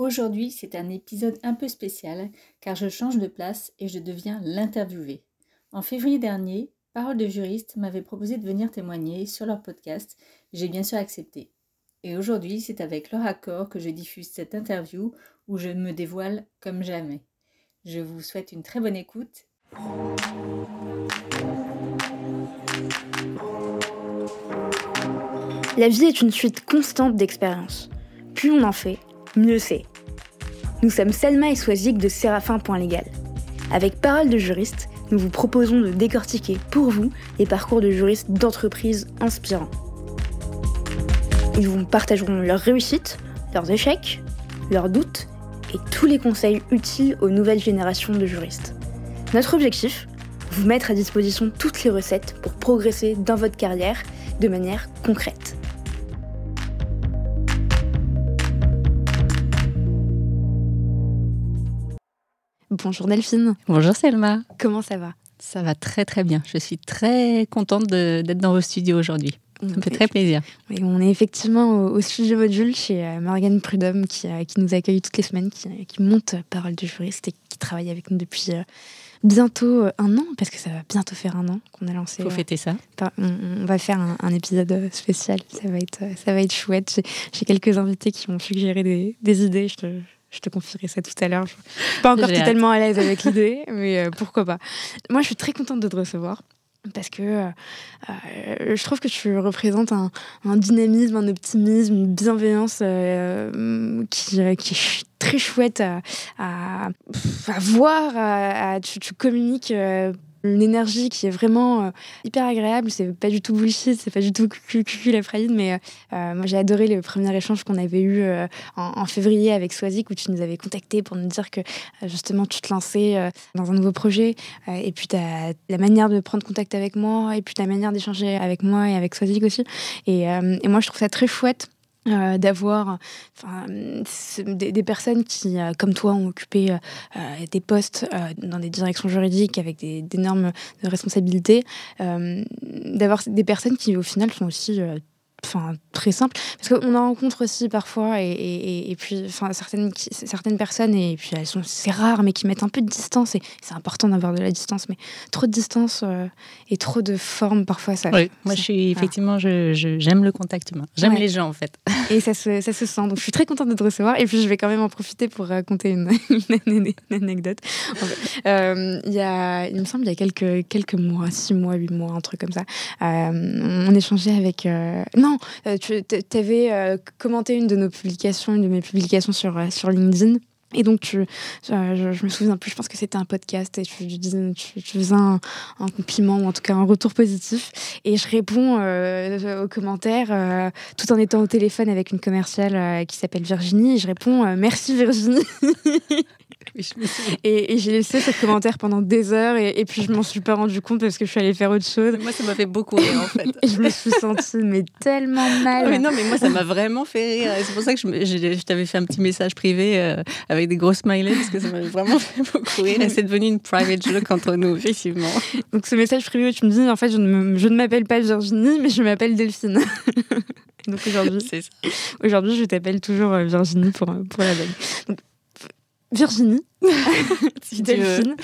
Aujourd'hui, c'est un épisode un peu spécial car je change de place et je deviens l'interviewé. En février dernier, Parole de juriste m'avait proposé de venir témoigner sur leur podcast. J'ai bien sûr accepté. Et aujourd'hui, c'est avec leur accord que je diffuse cette interview où je me dévoile comme jamais. Je vous souhaite une très bonne écoute. La vie est une suite constante d'expériences. Plus on en fait, mieux c'est. Nous sommes Selma et Swazik de Séraphin.légal. Avec Parole de juriste, nous vous proposons de décortiquer pour vous les parcours de juristes d'entreprises inspirants. Ils vous partageront leurs réussites, leurs échecs, leurs doutes et tous les conseils utiles aux nouvelles générations de juristes. Notre objectif Vous mettre à disposition toutes les recettes pour progresser dans votre carrière de manière concrète. Bonjour Delphine. Bonjour Selma. Comment ça va? Ça va très très bien. Je suis très contente d'être dans vos studios aujourd'hui. Ça me fait très plaisir. on est effectivement au, studio module chez euh, Morgane Prudhomme qui, euh, qui, nous accueille toutes les semaines, qui, qui, monte Parole du juriste et qui travaille avec nous depuis euh, bientôt un an, parce que ça va bientôt faire un an qu'on a lancé. Faut fêter ça. on, va faire un, épisode spécial. Ça va être, ça va être chouette. J'ai quelques invités qui m'ont suggéré des, des idées. Je te, je te confierai ça tout à l'heure. Je suis pas encore totalement à l'aise avec l'idée, mais euh, pourquoi pas. Moi, je suis très contente de te recevoir parce que euh, euh, je trouve que tu représentes un, dynamisme, un optimisme, une bienveillance qui, qui, est très chouette à, à, voir. tu, tu, communiques une énergie qui est vraiment euh, hyper agréable. C'est pas du tout bullshit, c'est pas du tout cul la frayine, mais euh, euh, moi j'ai adoré le premier échange qu'on avait eu en, février avec Swazik où tu nous avais contacté pour nous dire que justement tu te lançais dans un nouveau projet et puis as la manière de prendre contact avec moi et puis ta manière d'échanger avec moi et avec Swazik aussi. Et, et moi je trouve ça très chouette euh, d'avoir des, personnes qui, euh, comme toi, ont occupé euh, des postes dans des directions juridiques avec des, d'énormes responsabilités, d'avoir des personnes qui, au final, sont aussi enfin très simple. Parce qu'on en rencontre aussi parfois et, et, et puis enfin certaines certaines personnes et puis elles sont c'est rare mais qui mettent un peu de distance et c'est important d'avoir de la distance mais trop de distance euh, et trop de forme parfois ça oui, moi je suis effectivement je, j'aime le contact humain. J'aime les gens en fait. Et ça se, ça se sent donc je suis très contente de te recevoir et puis je vais quand même en profiter pour raconter une, une, anecdote. Euh, il y a il me semble il y a quelques quelques mois six mois huit mois un truc comme ça euh, on échangeait avec non euh, tu avais euh, commenté une de nos publications, une de mes publications sur, euh, LinkedIn. Et donc, je, me souviens plus, je pense que c'était un podcast et tu, faisais un, compliment ou en tout cas un retour positif. Et je réponds aux commentaires tout en étant au téléphone avec une commerciale qui s'appelle Virginie. Et je réponds Merci Virginie. et, j'ai laissé ce commentaire pendant des heures et, puis je m'en suis pas rendu compte parce que je suis allée faire autre chose. Moi, ça m'a fait beaucoup rire en fait. et je me suis sentie mais tellement mal. Mais non, mais moi, ça m'a vraiment fait rire. C'est pour ça que je, je, t'avais fait un petit message privé euh, avec des gros smileys parce que ça m'a vraiment fait beaucoup rire. Et c'est devenu une private joke entre nous, effectivement. Donc, ce message privé, tu me dis en fait, je ne, je ne m'appelle pas Virginie, mais je m'appelle Delphine. Donc aujourd'hui, aujourd'hui, je t'appelle toujours euh, Virginie pour, pour la blague. Virginie, Delphine,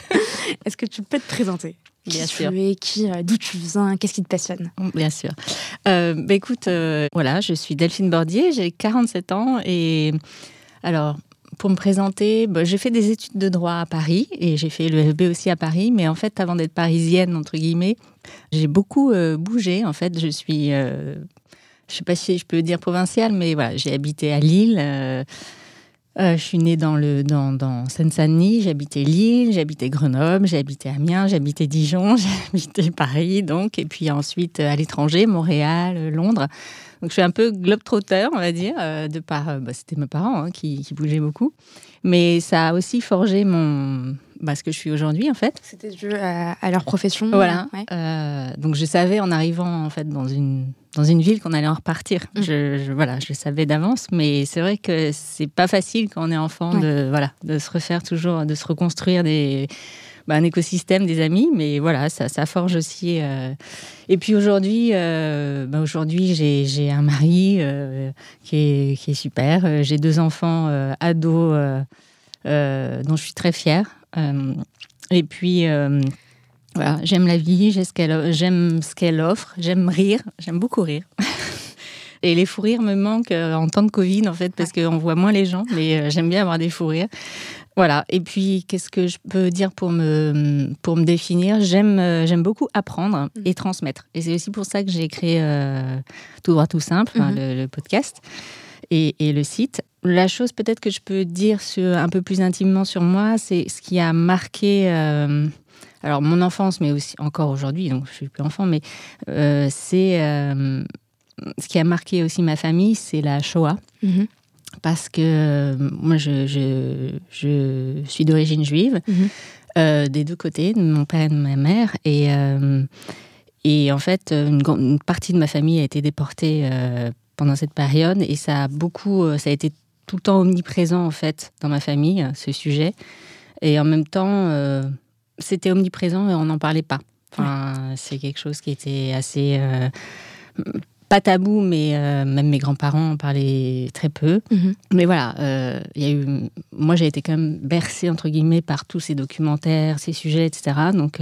est-ce que tu peux te présenter? Bien sûr. Tu es, qui, euh, d'où tu viens, qu'est-ce qui te passionne? Bien sûr. Euh, bah, écoute, euh, voilà, je suis Delphine Bordier, j'ai 47 ans et alors. Pour me présenter, bah, j'ai fait des études de droit à Paris et j'ai fait le FB aussi à Paris. Mais en fait, avant d'être parisienne, entre guillemets, j'ai beaucoup bougé. En fait, je suis, je sais pas si je peux dire provinciale, mais voilà, j'ai habité à Lille. Euh, je suis née dans, le, dans, dans Seine-Saint-Denis, j'habitais Lille, j'habitais Grenoble, j'habitais Amiens, j'habitais Dijon, j'habitais Paris, donc, et puis ensuite euh, à l'étranger, Montréal, euh, Londres. Donc je suis un peu globe-trotteur, on va dire, de par. Bah, C'était mes parents hein, qui, qui, bougeaient beaucoup. Mais ça a aussi forgé mon, bah, ce que je suis aujourd'hui, en fait. C'était dû à, leur profession Voilà. donc je savais en arrivant, en fait, dans une dans une ville qu'on allait en repartir. Mmh. Je, voilà, je le savais d'avance, mais c'est vrai que c'est pas facile quand on est enfant de, voilà, de se refaire toujours, de se reconstruire des, bah, un écosystème des amis, mais voilà, ça, ça forge aussi. Et puis aujourd'hui, bah, aujourd'hui j'ai un mari qui, est, qui est super. J'ai deux enfants ados dont je suis très fière. et puis voilà, j'aime la vie, j'aime ce qu'elle offre, j'aime rire, j'aime beaucoup rire. Et les fous rires me manquent euh, en temps de Covid, en fait, parce qu'on voit moins les gens, mais euh, j'aime bien avoir des fous rires. Voilà. Et puis, qu'est-ce que je peux dire pour me, pour me définir? J'aime euh, j'aime beaucoup apprendre et transmettre. Et c'est aussi pour ça que j'ai créé Tout droit, tout simple, mhm. le, podcast et, et, le site. La chose peut-être que je peux dire sur, un peu plus intimement sur moi, c'est ce qui a marqué alors mon enfance, mais aussi encore aujourd'hui, donc je suis plus enfant, mais euh, c'est euh, ce qui a marqué aussi ma famille, c'est la Shoah. Mhm. Parce que euh, moi, je, je, suis d'origine juive, mhm. des deux côtés, de mon père et de ma mère. Et, et en fait, une, une, partie de ma famille a été déportée pendant cette période. Et ça a beaucoup, ça a été tout le temps omniprésent, en fait, dans ma famille, ce sujet. Et en même temps, c'était omniprésent et on n'en parlait pas. Enfin, C'est quelque chose qui était assez. Euh, pas tabou, mais euh, même mes grands-parents en parlaient très peu. Mhm. Mais voilà, euh, il y a eu. Moi, j'ai été quand même bercée, entre guillemets, par tous ces documentaires, ces sujets, etc. Donc,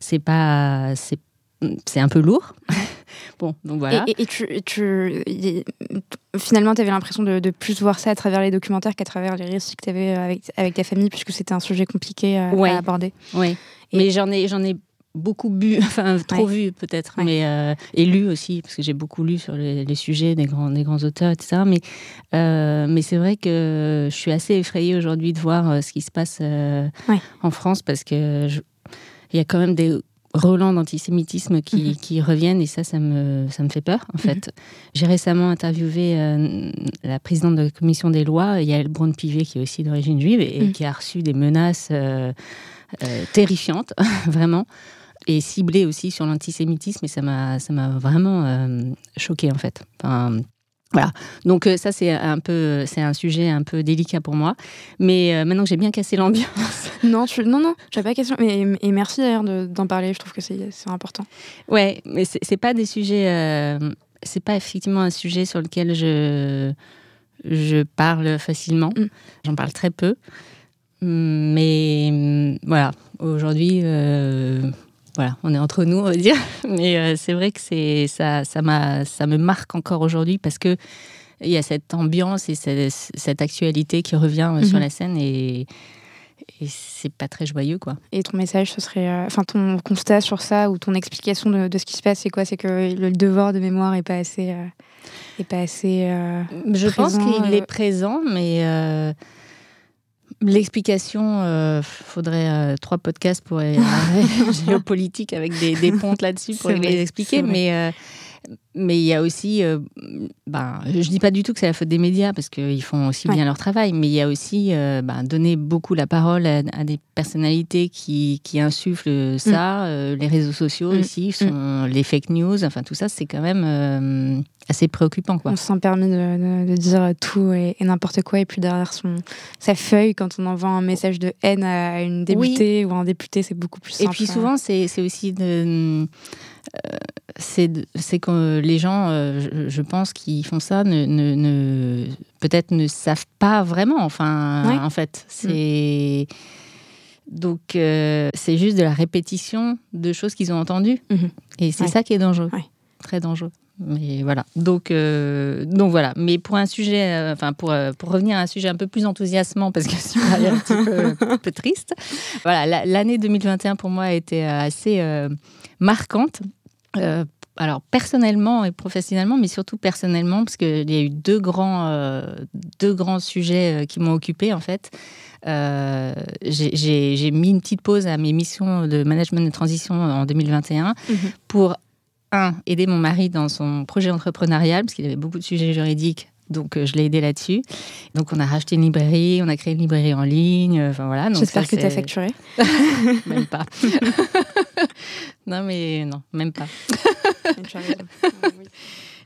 c'est pas. C'est un peu lourd. bon, donc voilà. Et, tu, finalement, tu avais l'impression de, plus voir ça à travers les documentaires qu'à travers les récits que tu avais avec, avec ta famille, puisque c'était un sujet compliqué à aborder. Oui, mais j'en ai, j'en ai beaucoup bu, enfin trop vu peut-être, mais euh, et lu aussi parce que j'ai beaucoup lu sur les, sujets des grands, des grands auteurs, etc. Mais euh, mais c'est vrai que je suis assez effrayée aujourd'hui de voir euh, ce qui se passe en France parce que il y a quand même des relents d'antisémitisme qui, mhm. qui, reviennent et ça, ça me, ça me fait peur en mhm. fait. J'ai récemment interviewé euh, la présidente de la commission des lois, Yael Braun-Pivet, qui est aussi d'origine juive et, mhm. qui a reçu des menaces euh, euh, terrifiantes, vraiment, et ciblées aussi sur l'antisémitisme et ça m'a, vraiment choqué en fait. Enfin, voilà. Donc euh, ça c'est un peu c'est un sujet un peu délicat pour moi. Mais euh, maintenant que j'ai bien cassé l'ambiance. non, non non, j'avais pas question. Mais et merci d'ailleurs d'en parler. Je trouve que c'est important. Ouais, mais c'est pas des sujets. Euh, c'est pas effectivement un sujet sur lequel je je parle facilement. Mm. J'en parle très peu. Mais voilà, aujourd'hui, voilà, on est entre nous, on va dire. Mais euh, c'est vrai que c'est ça, ça m'a, ça me marque encore aujourd'hui parce que il y a cette ambiance et cette, actualité qui revient euh, sur mhm. la scène et, et c'est pas très joyeux quoi. Et ton message, ce serait, euh, enfin ton constat sur ça ou ton explication de, ce qui se passe, c'est quoi? C'est que le devoir de mémoire est pas assez, est pas assez. Je pense qu'il est présent, mais L'explication, il euh, faudrait euh, trois podcasts pour géopolitique avec des, des pontes là-dessus pour les expliquer, mais euh, mais il y a aussi, euh, ben, je dis pas du tout que c'est la faute des médias parce qu'ils font aussi bien leur travail, mais il y a aussi euh, ben, donner beaucoup la parole à, des personnalités qui, qui insufflent ça. Mm. Euh, les réseaux sociaux mm. aussi, mm. les fake news, enfin tout ça, c'est quand même assez préoccupant. Quoi. On se sent permis de, de, dire tout et, n'importe quoi, et puis derrière son, sa feuille, quand on envoie un message de haine à une députée ou à un député, c'est beaucoup plus simple. Et puis souvent, c'est aussi de c'est que les gens, euh, je, pense, qui font ça, ne, peut-être ne savent pas vraiment. Enfin, en fait, c'est. Donc, euh, c'est juste de la répétition de choses qu'ils ont entendues. Mhm. Et c'est ça qui est dangereux. Très dangereux. Mais voilà. Donc, euh, donc voilà. Mais pour un sujet, enfin pour, pour revenir à un sujet un peu plus enthousiasmant, parce que c'est un petit peu, peu, triste. Voilà, l'année 2021 pour moi a été assez marquante euh, alors personnellement et professionnellement, mais surtout personnellement, parce qu'il y a eu deux grands, euh, deux grands sujets euh, qui m'ont occupé en fait. j'ai mis une petite pause à mes missions de management de transition en 2021 mhm. pour, un, aider mon mari dans son projet entrepreneurial, parce qu'il avait beaucoup de sujets juridiques donc je l'ai aidé là-dessus. Donc on a racheté une librairie, on a créé une librairie en ligne. Enfin voilà. J'espère que tu as facturé. même pas. non mais non, même pas.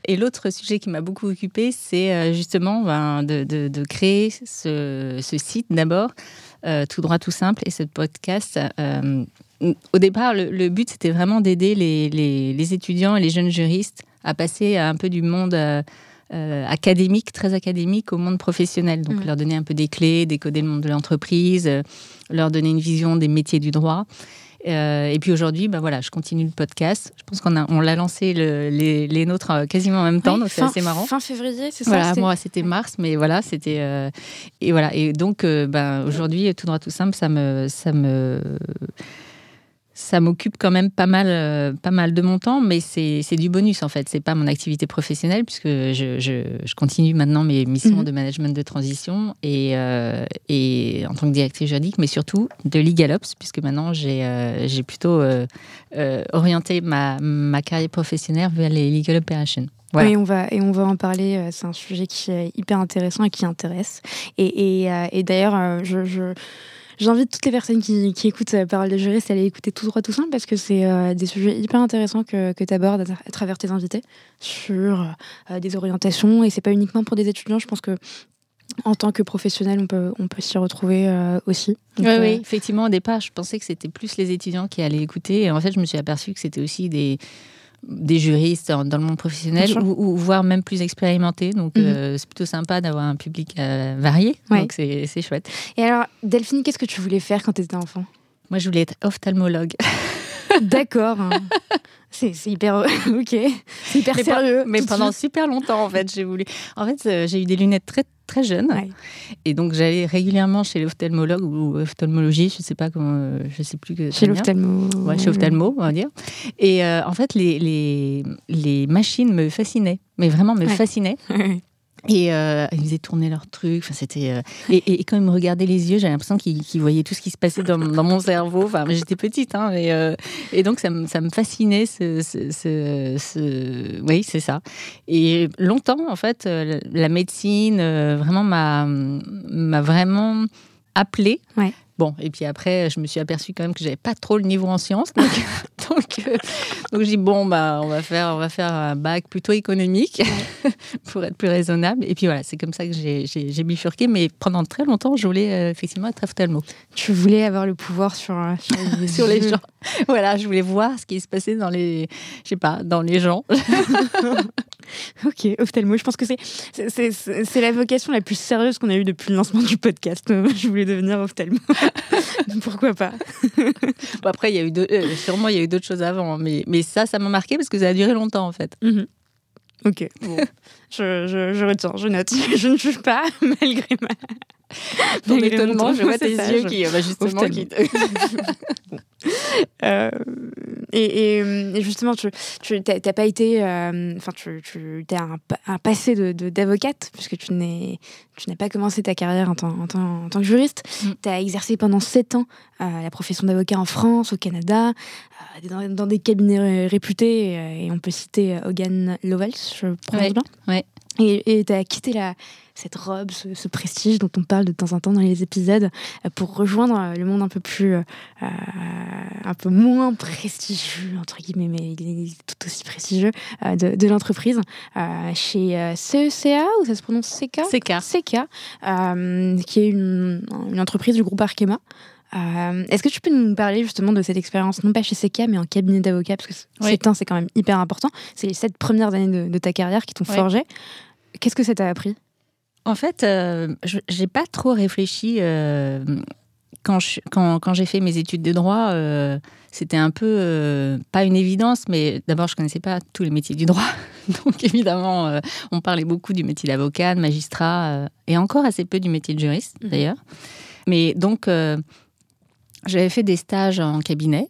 Et l'autre sujet qui m'a beaucoup occupé, c'est justement ben, de, de, créer ce, ce site d'abord, tout droit, tout simple, et ce podcast au départ, le, but, c'était vraiment d'aider les, étudiants et les jeunes juristes à passer un peu du monde euh, euh, académique, très académique, au monde professionnel. Donc, mm. leur donner un peu des clés, décoder le monde de l'entreprise, euh, leur donner une vision des métiers du droit. et puis aujourd'hui, bah voilà, je continue le podcast. Je pense qu'on a, on l'a lancé les, les, nôtres quasiment en même temps, donc c'est assez marrant. Fin février, c'est ça Voilà, moi c'était mars, mais voilà, c'était et voilà. Et donc, ben aujourd'hui, tout droit tout simple, ça me, ça me ça m'occupe quand même pas mal, euh, pas mal de mon temps, mais c'est du bonus en fait. C'est pas mon activité professionnelle puisque je, je, continue maintenant mes missions mhm. de management de transition et, euh, et en tant que directrice juridique, mais surtout de LegalOps puisque maintenant j'ai euh, plutôt orienté ma, ma carrière professionnelle vers les legal operations. Oui, on va, et on va en parler. C'est un sujet qui est hyper intéressant et qui intéresse. Et, et, et d'ailleurs, je, je J'invite toutes les personnes qui, écoutent euh, Parole de juriste à aller écouter tout droit tout simple parce que c'est euh, des sujets hyper intéressants que, que tu abordes à, travers tes invités sur euh, des orientations et c'est pas uniquement pour des étudiants. Je pense que en tant que professionnel, on peut, on peut s'y retrouver aussi. oui, oui, effectivement, au départ, je pensais que c'était plus les étudiants qui allaient écouter. Et en fait, je me suis aperçue que c'était aussi des, des juristes dans le monde professionnel ou, voire même plus expérimentés. Donc, mhm. euh, c'est plutôt sympa d'avoir un public euh, varié. Donc, c'est chouette. Et alors, Delphine, qu'est-ce que tu voulais faire quand tu étais enfant? Moi, je voulais être ophtalmologue. D'accord. C'est hyper ok, c'est hyper sérieux. mais pendant super longtemps en fait, j'ai voulu. En fait, euh, j'ai eu des lunettes très très jeunes, et donc j'allais régulièrement chez l'ophtalmologue ou ophtalmologie, je sais pas comment, euh, je sais plus que. Chez l'ophtalmo. Ouais, chez ophtalmo, on va dire. Et euh, en fait, les, les, les machines me fascinaient, mais vraiment me fascinaient. Et euh, ils faisaient tourner leurs trucs. Enfin, c'était euh, et, quand ils me regardaient les yeux, j'avais l'impression qu'ils voyaient tout ce qui se passait dans, mon cerveau. Enfin, j'étais petite, hein, mais, euh, et donc ça, ça me fascinait. Ce, Oui, c'est ça. Et longtemps, en fait, la médecine vraiment m'a vraiment appelée. Bon, et puis après, je me suis aperçue quand même que j'avais pas trop le niveau en sciences. Donc, donc, euh, donc, je dis, bon, bah, on, va faire, on va faire un bac plutôt économique pour être plus raisonnable. Et puis voilà, c'est comme ça que j'ai bifurqué. Mais pendant très longtemps, je voulais euh, effectivement être ophtalmo. Tu voulais avoir le pouvoir sur, euh, sur, les, gens. Voilà, je voulais voir ce qui se passait dans les, je sais pas, dans les gens. ok, ophtalmo. Je pense que c'est la vocation la plus sérieuse qu'on a eue depuis le lancement du podcast. Je voulais devenir ophtalmo. Pourquoi pas? Bon, Après, il y a eu euh, sûrement il y a eu d'autres choses avant, mais, mais ça, ça m'a marqué parce que ça a duré longtemps en fait. Mhm. Ok, je, je, je, retiens, je note. Je ne juge pas, malgré ma. Ton étonnement, je vois tes yeux qui, bah, justement, qui... euh, et, et, justement, tu n'as pas été. Euh, enfin, tu, tu as un, un, passé d'avocate, de, puisque tu n'as pas commencé ta carrière en tant, en tant, en tant que juriste. Mm. Tu as exercé pendant sept ans euh, la profession d'avocat en France, au Canada, euh, dans, dans, des cabinets réputés. Et on peut citer Hogan Lovells, je prononce bien. Ouais. Et tu as quitté la, cette robe, ce, prestige dont on parle de temps en temps dans les épisodes, euh, pour rejoindre euh, le monde un peu plus, euh, un peu moins prestigieux, entre guillemets, mais il est tout aussi prestigieux, de, l'entreprise, chez CECA, ou ça se prononce CK CK. CK, qui est une, une, entreprise du groupe Arkema. Est-ce que tu peux nous parler justement de cette expérience, non pas chez CK, mais en cabinet d'avocat, parce que c'est c'est quand même hyper important. C'est les sept premières années de, ta carrière qui t'ont forgé. Qu'est-ce que ça t'a appris? En fait, euh, je j'ai pas trop réfléchi euh, quand, quand, j'ai fait mes études de droit. Euh, c'était un peu pas une évidence, mais d'abord je connaissais pas tous les métiers du droit, donc évidemment on parlait beaucoup du métier d'avocat, de magistrat, et encore assez peu du métier de juriste mhm. d'ailleurs. Mais donc j'avais fait des stages en cabinet.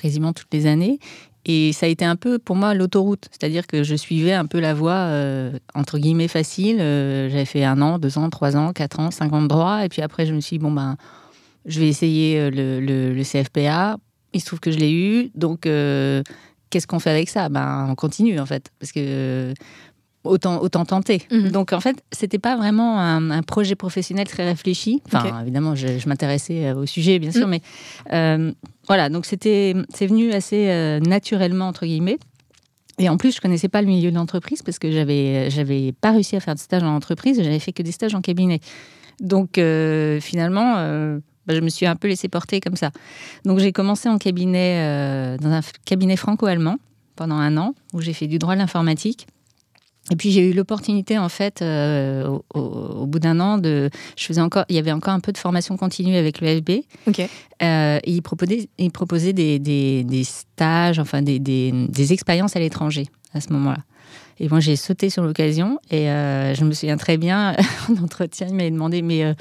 quasiment toutes les années. Et ça a été un peu pour moi l'autoroute, c'est-à-dire que je suivais un peu la voie euh, entre guillemets facile. Euh, j'avais fait un an, deux ans, trois ans, quatre ans, cinq ans de droit, et puis après je me suis dit bon ben je vais essayer euh, le, le, CFPA. Il se trouve que je l'ai eu, donc qu'est-ce qu'on fait avec ça? Ben on continue en fait, parce que autant, autant tenter. Mhm. Donc en fait, c'était pas vraiment un, projet professionnel très réfléchi. Enfin, évidemment, je, m'intéressais euh, au sujet, bien sûr, mhm. mais euh, voilà. Donc c'était, c'est venu assez euh, naturellement entre guillemets. Et en plus, je connaissais pas le milieu de l'entreprise parce que j'avais j'avais pas réussi à faire de stage en entreprise, j'avais fait que des stages en cabinet. Donc finalement, bah, je me suis un peu laissée porter comme ça. Donc j'ai commencé en cabinet dans un cabinet franco-allemand pendant un an où j'ai fait du droit de l'informatique. Et puis j'ai eu l'opportunité en fait euh, au, bout d'un an de, je faisais encore, il y avait encore un peu de formation continue avec l'EFB. Ok. Euh, et il proposait, il proposait des, des, des stages, enfin des, des expériences à l'étranger à ce moment-là. Et moi j'ai sauté sur l'occasion et euh, je me souviens très bien en entretien, il m'avait demandé mais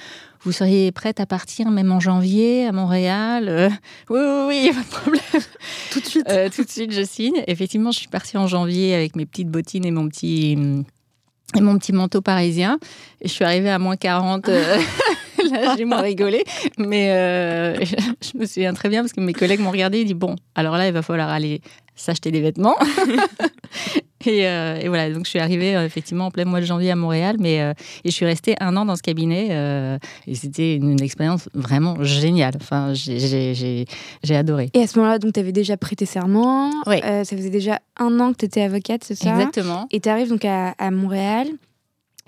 vous seriez prête à partir même en janvier à Montréal euh, Oui, oui, oui, pas de problème. tout de suite. Euh, tout de suite, je signe. Effectivement, je suis partie en janvier avec mes petites bottines et mon petit, et mon petit manteau parisien. Et je suis arrivée à moins 40. Euh, là, j'ai moins rigolé. Mais je me souviens très bien parce que mes collègues m'ont regardé et dit Bon, alors là, il va falloir aller s'acheter des vêtements. Euh, et, voilà, donc je suis arrivée euh, effectivement en plein mois de janvier à Montréal, mais euh, et je suis restée un an dans ce cabinet et c'était une, expérience vraiment géniale. Enfin, j'ai adoré. Et à ce moment-là, donc tu avais déjà prêté serment. Oui. ça faisait déjà un an que tu étais avocate, c'est ça? Exactement. Et tu arrives donc à, Montréal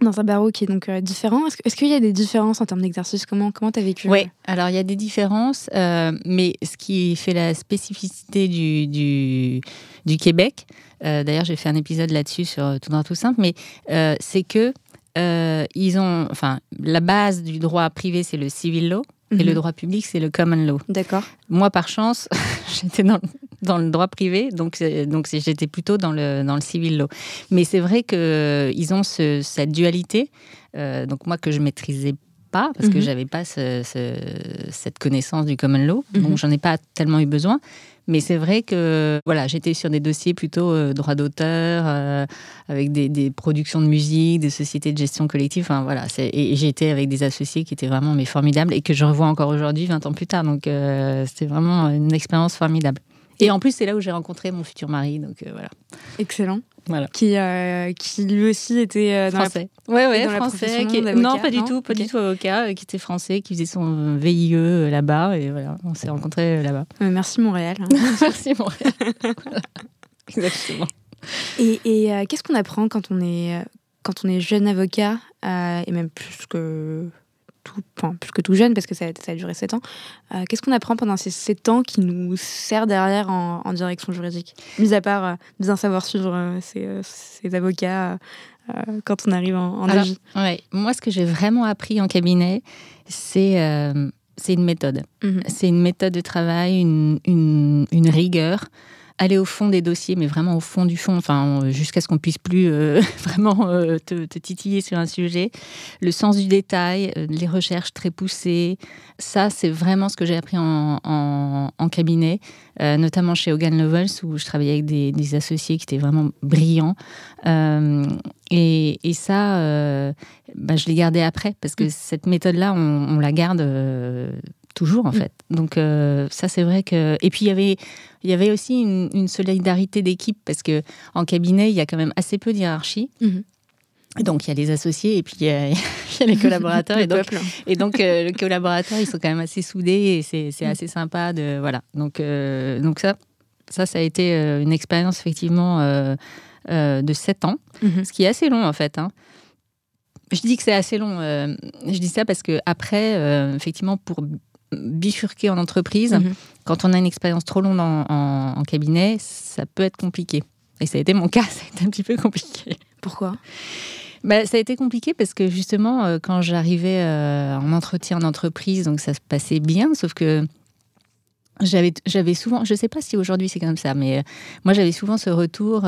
dans un barreau qui est donc différent. Est-ce qu'il y a des différences en termes d'exercice? Comment comment as vécu? Oui, alors il y a des différences, mais ce qui fait la spécificité du, du, du Québec, d'ailleurs, j'ai fait un épisode là-dessus sur euh, Tout droit tout simple, mais euh, c'est que ils ont, enfin, la base du droit privé, c'est le civil law. Et le mhm. droit public, c'est le common law. D'accord. Moi, par chance, j'étais dans, dans, le droit privé, donc, donc j'étais plutôt dans le, dans le civil law. Mais c'est vrai qu'ils ont ce, cette dualité, donc moi que je maîtrisais pas, parce que mhm. j'avais pas cette connaissance du common law, donc mhm. j'en ai pas tellement eu besoin. Mais c'est vrai que voilà, j'étais sur des dossiers plutôt euh, droit d'auteur, euh, avec des, productions de musique, des sociétés de gestion collective. Enfin, voilà, et été avec des associés qui étaient vraiment mais formidables et que je revois encore aujourd'hui, 20 ans plus tard. Donc euh, c'était vraiment une expérience formidable. Et en plus, c'est là où j'ai rencontré mon futur mari. Donc voilà. Excellent. Voilà. Qui, qui lui aussi était français. Ouais, ouais, français. Non, pas du tout, pas du tout avocat, qui était français, qui faisait son VIE là-bas. Et voilà, on s'est rencontrés là-bas. merci Montréal. merci Montréal. Exactement. Et, et qu'est-ce qu'on apprend quand on est, quand on est jeune avocat, et même plus que tout, enfin, plus que tout jeune, parce que ça, ça a duré 7 ans. Euh, qu'est-ce qu'on apprend pendant ces 7 ans qui nous sert derrière en, direction juridique? Mis à part euh, bien savoir suivre euh, ces, avocats quand on arrive en, en ouais. Moi, ce que j'ai vraiment appris en cabinet, c'est c'est une méthode. Mhm. C'est une méthode de travail, une, une, une rigueur aller au fond des dossiers, mais vraiment au fond du fond, enfin, jusqu'à ce qu'on puisse plus euh, vraiment euh, te, titiller sur un sujet. Le sens du détail, euh, les recherches très poussées, ça, c'est vraiment ce que j'ai appris en, en, cabinet, notamment chez Hogan Lovells, où je travaillais avec des, associés qui étaient vraiment brillants. Et, et, ça, bah, je l'ai gardé après, parce que mm. cette méthode-là, on, on, la garde toujours en mm. fait. Donc euh, ça c'est vrai que et puis il y avait il y avait aussi une, solidarité d'équipe parce que en cabinet il y a quand même assez peu de hiérarchie. Mm-hmm. Donc il y a les associés et puis il y a, les collaborateurs et donc, et donc euh, les collaborateurs ils sont quand même assez soudés et c'est mm. assez sympa de voilà donc euh, donc ça ça ça a été une expérience effectivement de 7 ans mm-hmm. ce qui est assez long en fait hein. Je dis que c'est assez long. je dis ça parce que après, effectivement, pour bifurquer en entreprise, mhm. quand on a une expérience trop longue en, cabinet, ça peut être compliqué. Et ça a été mon cas, ça a été un petit peu compliqué. Pourquoi? Bah, ça a été compliqué parce que justement, euh, quand j'arrivais euh, en entretien en entreprise, donc ça se passait bien, sauf que j'avais souvent, je ne sais pas si aujourd'hui c'est comme ça, mais euh, moi j'avais souvent ce retour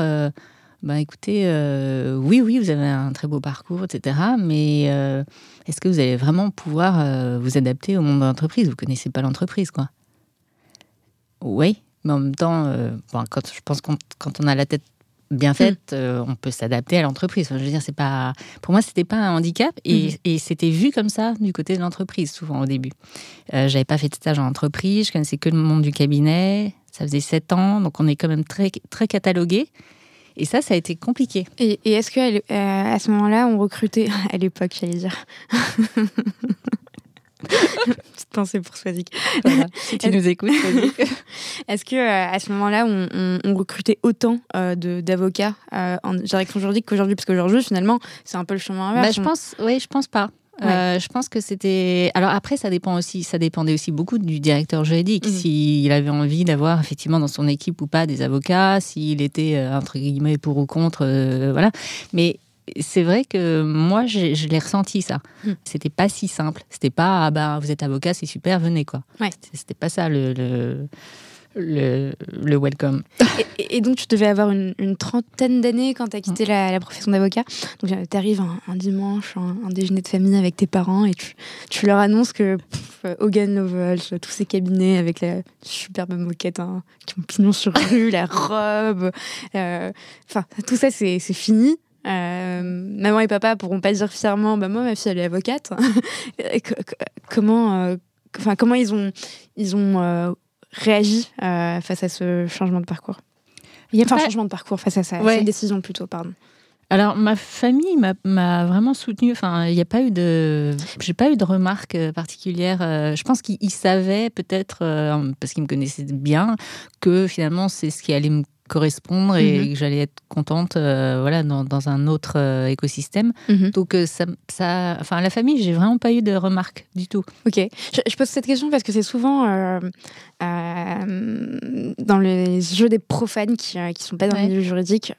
bah écoutez, euh, oui, oui, vous avez un très beau parcours, etc. Mais euh, est-ce que vous allez vraiment pouvoir euh, vous adapter au monde de l'entreprise? Vous connaissez pas l'entreprise, quoi. Oui, mais en même temps, quand, je pense que quand on a la tête bien hmm. faite, on peut s'adapter à l'entreprise. je veux dire, c'est pas, pour moi, c'était pas un handicap et, et c'était vu comme ça du côté de l'entreprise souvent au début. J'avais pas fait de stage en entreprise, je connaissais que le monde du cabinet. Ça faisait sept ans, donc on est quand même très très catalogué. Et ça, ça a été compliqué. Et, est-ce qu'à euh, à ce moment-là, on recrutait, à l'époque, j'allais dire, Petite pensée pour Swazik. si tu nous écoutes, Est-ce que euh, à ce moment-là, on, recrutait autant euh, d'avocats euh, en direction juridique qu'aujourd'hui Parce qu'aujourd'hui, finalement, c'est un peu le chemin inverse. Bah, je pense, oui, je pense pas. Je pense que c'était. Alors après, ça dépend aussi. Ça dépendait aussi beaucoup du directeur juridique, mmh. s'il avait envie d'avoir effectivement dans son équipe ou pas des avocats, s'il était entre guillemets pour ou contre, voilà. Mais c'est vrai que moi, je l'ai ressenti ça. Hmm. C'était pas si simple. C'était pas, ah ben, vous êtes avocat, c'est super, venez quoi. Ouais. C'était pas ça le, le, le, welcome. Et, donc, tu devais avoir une, trentaine d'années quand tu as quitté la, profession d'avocat. Donc, euh, tu arrives un, dimanche, un, déjeuner de famille avec tes parents et tu, tu leur annonces que Hogan Lovells, tous ces cabinets avec la superbe moquette hein, qui ont pignon sur rue, la robe, euh, enfin, tout ça, c'est fini. Euh, maman et papa pourront pas dire fièrement bah moi ma fille elle est avocate comment comment ils ont ils ont réagi face à ce changement de parcours il y a enfin, un changement de parcours face à ça ouais. cette décision plutôt pardon alors ma famille m'a vraiment soutenue. Enfin, il n'y a pas eu de, j'ai pas eu de remarques particulières. Je pense qu'ils savaient peut-être parce qu'ils me connaissaient bien que finalement c'est ce qui allait me correspondre et mhm. que j'allais être contente euh, voilà dans, dans, un autre euh, écosystème mhm. donc euh, ça, ça enfin la famille j'ai vraiment pas eu de remarques du tout ok je, pose cette question parce que c'est souvent dans les jeux des profanes qui, qui sont pas dans le milieu juridique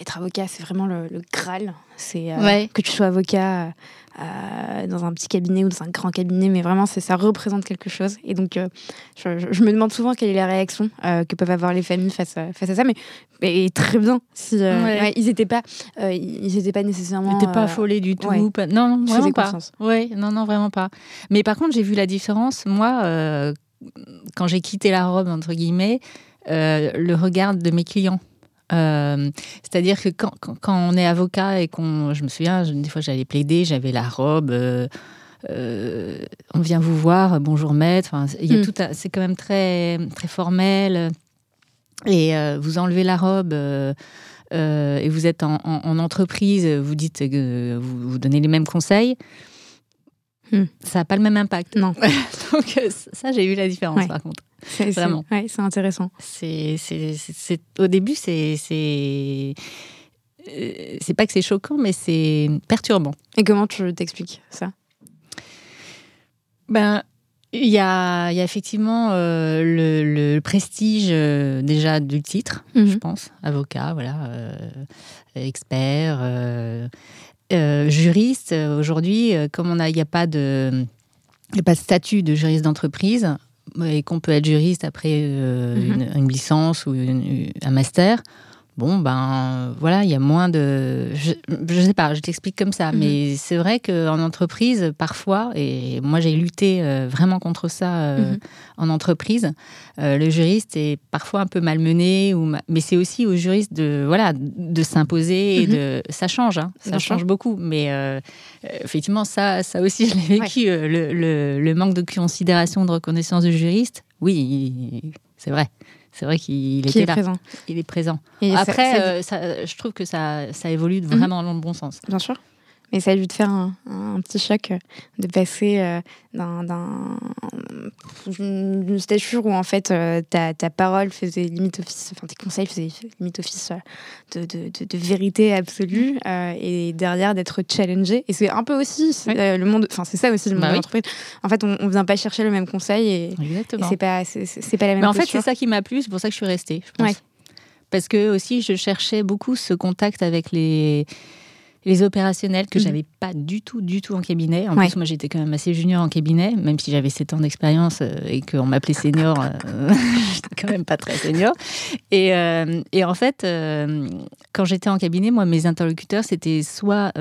être avocat c'est vraiment le, le graal c'est que tu sois avocat euh, dans un petit cabinet ou dans un grand cabinet, mais vraiment, ça représente quelque chose. Et donc, euh, je, me demande souvent quelle est la réaction euh, que peuvent avoir les familles face à, face à ça, mais, très bien. Si, ils n'étaient pas, ils étaient pas nécessairement. Ils n'étaient pas affolés du tout. Pas... Non, non, vraiment pas. Ouais, non, non, vraiment pas. Mais par contre, j'ai vu la différence. Moi, quand j'ai quitté la robe, entre guillemets, le regard de mes clients. Euh, c'est-à-dire que quand, quand, on est avocat et qu'on, je me souviens, des fois j'allais plaider, j'avais la robe. Euh, euh, on vient vous voir, bonjour maître. Enfin, mm. c'est quand même très très formel. Et vous enlevez la robe. et vous êtes en, entreprise, vous dites que vous, vous, donnez les mêmes conseils, mm. ça n'a pas le même impact. Non. Donc ça, j'ai eu la différence par contre. C'est, Vraiment. C'est, intéressant. C'est, c'est, au début, c'est, c'est, euh, c'est pas que c'est choquant, mais c'est perturbant. Et comment tu t'expliques ça? Ben, il y a, y a, effectivement euh, le, prestige euh, déjà du titre, je mhm. pense, avocat, voilà, expert, juriste. Aujourd'hui, comme il n'y a pas de, a pas de statut de juriste d'entreprise, et qu'on peut être juriste après euh, mhm. une, licence ou un master, bon, ben voilà, il y a moins de. Je, ne sais pas, je t'explique comme ça, mhm. mais c'est vrai qu'en entreprise, parfois, et moi j'ai lutté euh, vraiment contre ça euh, mhm. en entreprise, le juriste est parfois un peu malmené, ou mais c'est aussi au juriste de, voilà, de s'imposer et de. Ça change, hein, ça change beaucoup, mais effectivement, ça, ça aussi, je l'ai vécu, le, le, manque de considération, de reconnaissance du juriste, oui, c'est vrai. C'est vrai qu'il était là. Présent. Il est présent. Après, euh, je trouve que ça, ça évolue mhm. vraiment dans le bon sens. Bien sûr. Mais ça a dû te faire un, petit choc euh, de passer euh, d'un, d'une stature où en fait ta, ta, parole faisait limite office, enfin tes conseils faisaient limite office de, de, de, vérité absolue mm. et derrière d'être challengé. Et c'est un peu aussi le monde, enfin c'est ça aussi le monde bah de l'entreprise. En fait, on, ne vient pas chercher le même conseil et, c'est pas, c'est, pas la même Mais en fait, c'est ça qui m'a plu, c'est pour ça que je suis restée. Je pense. Parce que aussi, je cherchais beaucoup ce contact avec les les opérationnels que mhm. j'avais pas du tout, du tout en cabinet. En plus, moi, j'étais quand même assez junior en cabinet, même si j'avais 7 ans d'expérience euh, et qu'on m'appelait senior, euh, j'étais quand même pas très senior. Et, euh, et en fait, quand j'étais en cabinet, moi, mes interlocuteurs, c'était soit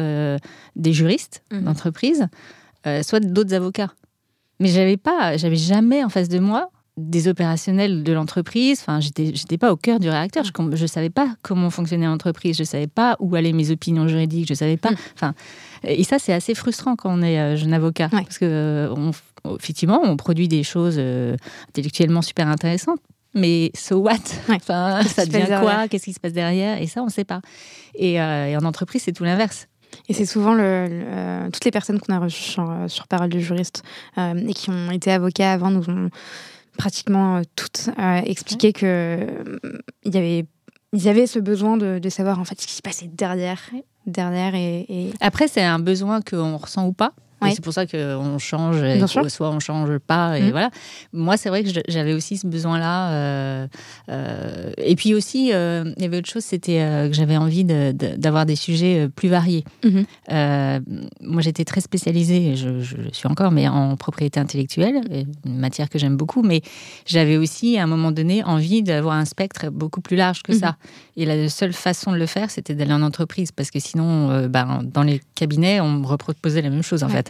des juristes mhm. d'entreprise, soit d'autres avocats. Mais j'avais pas, j'avais jamais en face de moi des opérationnels de l'entreprise. Enfin, j'étais, j'étais pas au cœur du réacteur. Je, ne savais pas comment fonctionnait l'entreprise. Je savais pas où allaient mes opinions juridiques. Je savais pas. Mm. Enfin, et ça, c'est assez frustrant quand on est euh, jeune avocat, parce que euh, on, effectivement, on produit des choses euh, intellectuellement super intéressantes. Mais so what? Enfin, ça devient quoi? Qu'est-ce qui se passe derrière? Et ça, on ne sait pas. Et, en entreprise, c'est tout l'inverse. Et c'est souvent le, toutes les personnes qu'on a reçues sur, Parole de juriste et qui ont été avocats avant nous ont pratiquement toutes expliqué que il y avait ils avaient ce besoin de, de, savoir en fait ce qui se passait derrière, derrière et... Après, c'est un besoin qu'on ressent ou pas? C'est pour ça qu'on change, et soit on change pas, et mmh. voilà. Moi, c'est vrai que j'avais aussi ce besoin-là. Euh, euh, et puis aussi, euh, il y avait autre chose, c'était que j'avais envie d'avoir des sujets plus variés. Mmh. moi, j'étais très spécialisée, je, je, suis encore, mais en propriété intellectuelle, une matière que j'aime beaucoup. Mais j'avais aussi, à un moment donné, envie d'avoir un spectre beaucoup plus large que mmh. ça. Et la seule façon de le faire, c'était d'aller en entreprise, parce que sinon, ben, dans les cabinets, on me reproposait la même chose, en fait.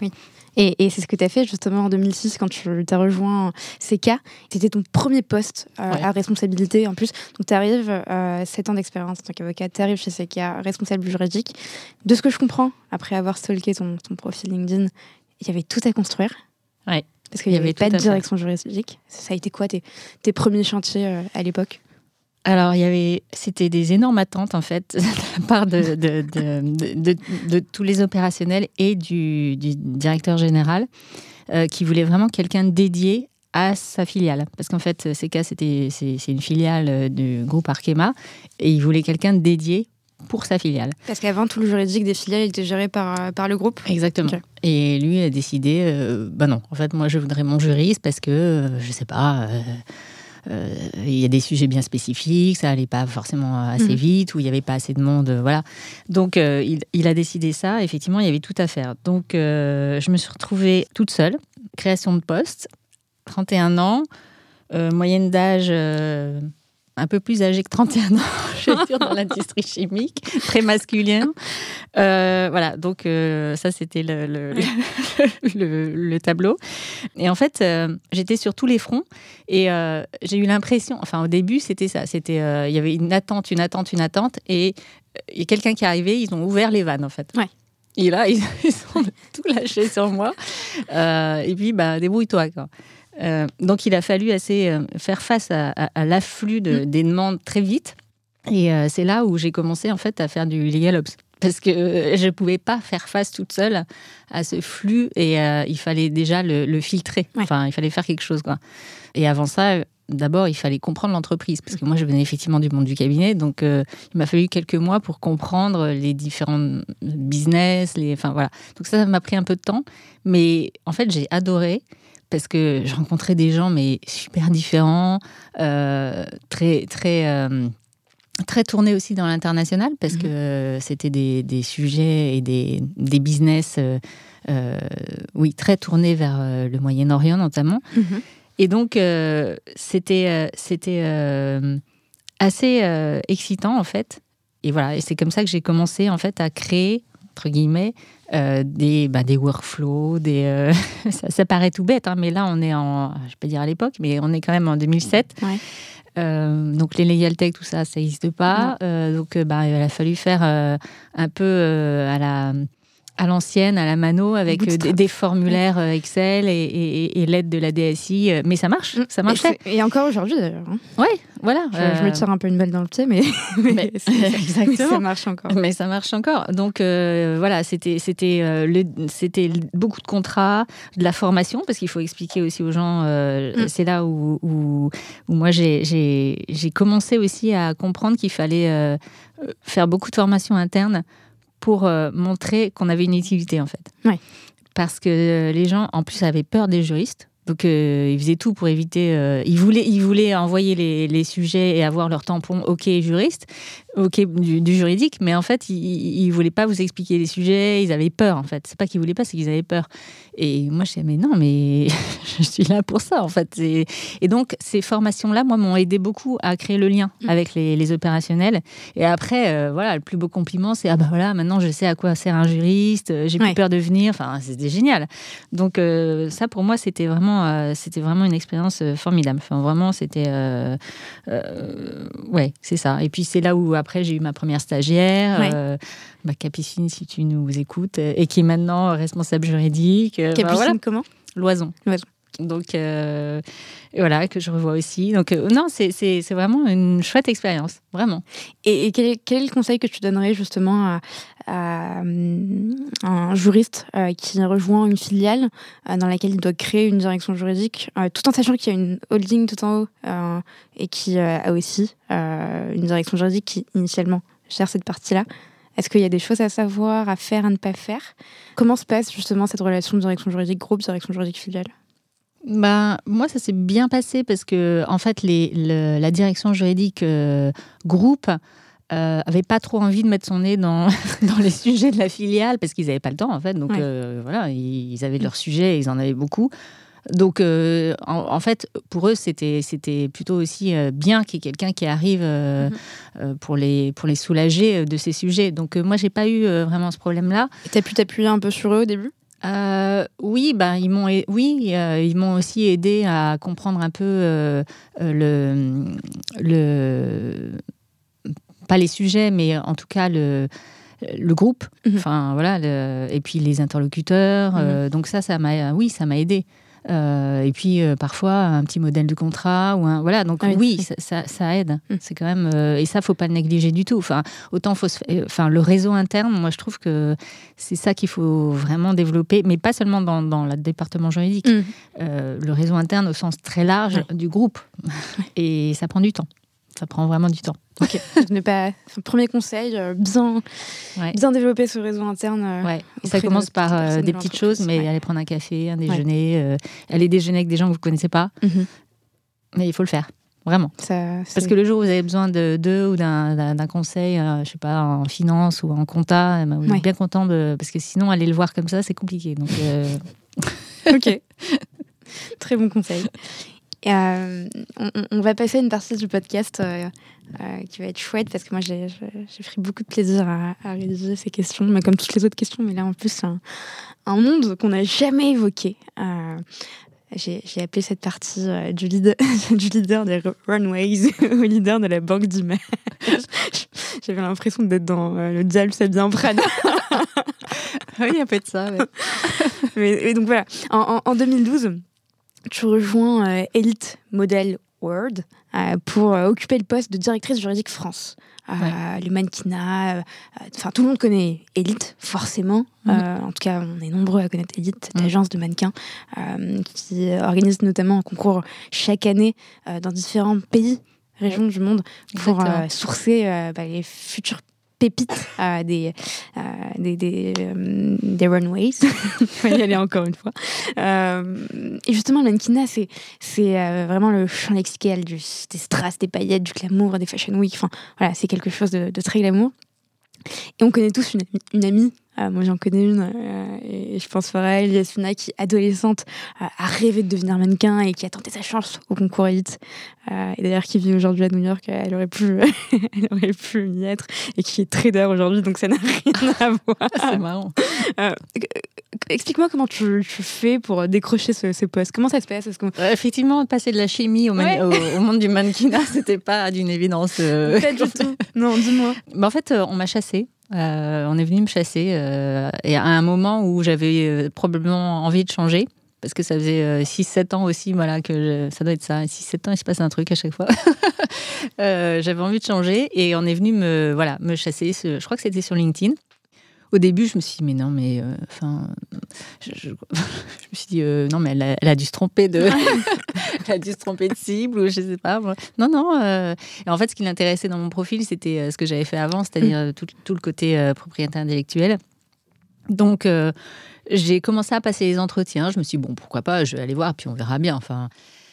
Et, c'est ce que tu as fait justement en 2006 quand tu as rejoint CK. C'était ton premier poste euh, à responsabilité en plus. Donc tu arrives, euh, 7 ans d'expérience en tant qu'avocat, tu arrives chez CK, responsable juridique. De ce que je comprends, après avoir stalké ton, ton profil LinkedIn, il y avait tout à construire. Ouais. Parce qu'il n'y avait pas de direction juridique. Ça a été quoi tes, tes premiers chantiers euh, à l'époque? Alors, il y avait, c'était des énormes attentes en fait, de la part de, de, de, de tous les opérationnels et du, du directeur général, euh, qui voulait vraiment quelqu'un dédié à sa filiale. Parce qu'en fait, CK, c'était, c'est, une filiale euh, du groupe Arkema, et il voulait quelqu'un dédié pour sa filiale. Parce qu'avant, tout le juridique des filiales était géré par, euh, par le groupe Exactement. Et lui a décidé, bah non, en fait, moi, je voudrais mon juriste parce que, je sais pas... Euh, il y a des sujets bien spécifiques, ça allait pas forcément assez mhm. vite, ou il n'y avait pas assez de monde, voilà. Donc euh, il, a décidé ça. Effectivement, il y avait tout à faire. Donc euh, je me suis retrouvée toute seule, création de poste, 31 ans, moyenne d'âge un peu plus âgé que 31 ans, je suis dans l'industrie chimique, très masculin. Euh, voilà, donc euh, ça c'était le, le, tableau. Et en fait, euh, j'étais sur tous les fronts et j'ai eu l'impression, enfin au début c'était ça, c'était il y avait une attente, une attente, une attente et il y a quelqu'un qui est arrivé, ils ont ouvert les vannes en fait. Ouais. Et là, ils, ont tout lâché sur moi. et puis, bah, débrouille-toi. Quoi. Euh, donc il a fallu assez euh, faire face à, l'afflux de, mm. des demandes très vite. Et euh, c'est là où j'ai commencé en fait à faire du legal ops. Parce que je ne pouvais pas faire face toute seule à ce flux et il fallait déjà le, filtrer. Enfin, il fallait faire quelque chose. Quoi. Et avant ça, d'abord, il fallait comprendre l'entreprise, parce que moi, je venais effectivement du monde du cabinet, donc il m'a fallu quelques mois pour comprendre les différents business, les, enfin voilà. Donc ça, ça m'a pris un peu de temps, mais en fait, j'ai adoré parce que je rencontrais des gens mais super différents, euh, très très euh, très tournés aussi dans l'international parce mhm. que c'était des, des, sujets et des, des business euh, oui très tournés vers le Moyen-Orient notamment. Mhm. Et donc c'était c'était assez excitant en fait. Et voilà, et c'est comme ça que j'ai commencé en fait à créer entre guillemets euh, des, bah, des workflows, des, euh, ça, paraît tout bête, hein, mais là on est en, je peux dire à l'époque, mais on est quand même en 2007. Euh, donc les legal tech, tout ça, ça n'existe pas. donc bah, il a fallu faire un peu à la à l'ancienne, à la mano, avec des, formulaires Excel et, l'aide de la DSI. Mais ça marche, mm. ça marche. Et, encore aujourd'hui d'ailleurs. Hein. Ouais, voilà. Je, me tire un peu une balle dans le pied, mais, mais, exactement. ça marche encore. Mais ça marche encore. Donc voilà, c'était c'était c'était beaucoup de contrats, de la formation, parce qu'il faut expliquer aussi aux gens. Mm. C'est là où, où, moi j'ai commencé aussi à comprendre qu'il fallait faire beaucoup de formation interne pour euh, montrer qu'on avait une utilité en fait. Parce que les gens, en plus, avaient peur des juristes. Donc, euh, ils faisaient tout pour éviter. Euh, ils, voulaient, ils voulaient envoyer les, les, sujets et avoir leur tampon OK juriste, OK du, juridique, mais en fait, ils ne voulaient pas vous expliquer les sujets. Ils avaient peur, en fait. C'est pas qu'ils voulaient pas, c'est qu'ils avaient peur. Et moi, je disais, mais non, mais je suis là pour ça, en fait. Et, et donc, ces formations-là, moi, m'ont aidé beaucoup à créer le lien mm. avec les, les, opérationnels. Et après, euh, voilà, le plus beau compliment, c'est ah ben voilà, maintenant, je sais à quoi sert un juriste. J'ai plus peur de venir. Enfin, c'était génial. Donc, ça, pour moi, c'était vraiment euh, c'était vraiment une expérience euh, formidable. Enfin, vraiment, c'était. Euh, ouais, c'est ça. Et puis, c'est là où, après, j'ai eu ma première stagiaire, bah, Capucine, si tu nous écoutes, et qui est maintenant responsable juridique. Capucine, comment? Loison. Loison. Donc euh, voilà, que je revois aussi. Donc euh, non, c'est vraiment une chouette expérience, vraiment. Et, quel, est, quel, le conseil que tu donnerais justement à, un juriste euh, qui rejoint une filiale dans laquelle il doit créer une direction juridique, tout en sachant qu'il y a une holding tout en haut et qui a aussi une direction juridique qui initialement gère cette partie-là? Est-ce qu'il y a des choses à savoir, à faire, à ne pas faire? Comment se passe justement cette relation de direction juridique groupe, direction juridique filiale? Ben, moi, ça s'est bien passé parce que, en fait, les, la direction juridique euh, groupe euh, avait pas trop envie de mettre son nez dans, dans les sujets de la filiale parce qu'ils n'avaient pas le temps, en fait. Donc, euh, voilà, ils, avaient leurs sujets, ils en avaient beaucoup. Donc, euh, en, fait, pour eux, c'était, plutôt aussi bien qu'il y ait quelqu'un qui arrive mhm. pour, les, pour les soulager de ces sujets. Donc, moi, j'ai pas eu vraiment ce problème-là. Et tu as pu t'appuyer un peu sur eux au début? Euh, oui, ben, ils m'ont, oui, euh, ils m'ont aussi aidé à comprendre un peu euh, le, le, pas les sujets, mais en tout cas le, le groupe. Mhm. Enfin voilà, et puis les interlocuteurs. Mhm. donc ça, ça m'a, oui, ça m'a aidé. Euh, et puis euh, parfois un petit modèle de contrat ou un voilà. Donc ah oui, ça, ça, aide. Mm. c'est quand même euh, et ça faut pas le négliger du tout. Enfin autant faut enfin le réseau interne moi je trouve que c'est ça qu'il faut vraiment développer mais pas seulement dans, dans le département juridique. Mm. le réseau interne au sens très large du groupe. Et ça prend du temps. Ça prend vraiment du temps. Ok. ne pas. premier conseil, euh, bien, bien développer ce réseau interne. Euh, ouais. Ça commence par euh, des petites choses, mais aller prendre un café, un déjeuner, aller déjeuner avec des gens que vous connaissez pas. Mhm. Mais il faut le faire. Vraiment. Parce que le jour où vous avez besoin de d'eux ou d'un conseil, je sais pas, en finance ou en compta, eh ben, vous êtes bien content de. Parce que sinon, aller le voir comme ça, c'est compliqué. Donc, ok. Très bon conseil. Euh, on, va passer à une partie du podcast euh, euh, qui va être chouette parce que moi j'ai pris beaucoup de plaisir à, réaliser ces questions, mais comme toutes les autres questions, mais là en plus c'est un, monde qu'on n'a jamais évoqué. j'ai appelé cette partie du, leader, du leader des runways au leader de la banque d'image. J'avais l'impression d'être dans le diable bien Prada. oui, il y a peu de ça. mais, donc voilà, en, en 2012, tu rejoins euh, Elite Model World euh, pour euh, occuper le poste de directrice juridique France. Le mannequinat, enfin tout le monde connaît Elite, forcément. Mhm. en tout cas, on est nombreux à connaître Elite, cette mhm. agence de mannequins qui organise notamment un concours chaque année dans différents pays régions du monde pour sourcer bah, les futurs pépites euh, des, euh, des, des, euh, des, runways. On va y aller encore une fois. et justement, l'Ankina, c'est, c'est vraiment le champ lexical des strass, des paillettes, du glamour, des fashion week. Enfin, voilà, c'est quelque chose de, très glamour. Et on connaît tous une, amie moi, j'en connais une, euh, et je pense elle, Yasmina, qui, adolescente, a rêvé de devenir mannequin et qui a tenté sa chance au concours Elite. Euh, et d'ailleurs, qui vit aujourd'hui à New York, elle aurait pu, elle aurait pu y être, et qui est trader aujourd'hui, donc ça n'a rien à voir. C'est marrant. Euh, explique-moi comment tu, fais pour décrocher ce, poste. Comment ça se passe? Effectivement, passer de la chimie au, au, monde du mannequinat, c'était pas d'une évidence. Pas du tout. Non, dis-moi. Bah, en fait, on m'a chassée. Euh, on est venu me chasser euh, et à un moment où j'avais euh, probablement envie de changer parce que ça faisait 6-7 ans aussi, voilà, que ça doit être ça. 6-7 ans, il se passe un truc à chaque fois. J'avais envie de changer et on est venu me, voilà, me chasser. je crois que c'était sur LinkedIn au début, je me suis dit, mais non, mais euh, enfin, je, me suis dit, euh, non, mais elle a, dû se tromper de, elle a dû se tromper de cible ou je sais pas. Non, non. Euh, et en fait, ce qui l'intéressait dans mon profil, c'était ce que j'avais fait avant, c'est-à-dire mm. tout, le côté propriété intellectuelle. Donc, j'ai commencé à passer les entretiens. Je me suis dit, bon, pourquoi pas, je vais aller voir, puis on verra bien. Enfin.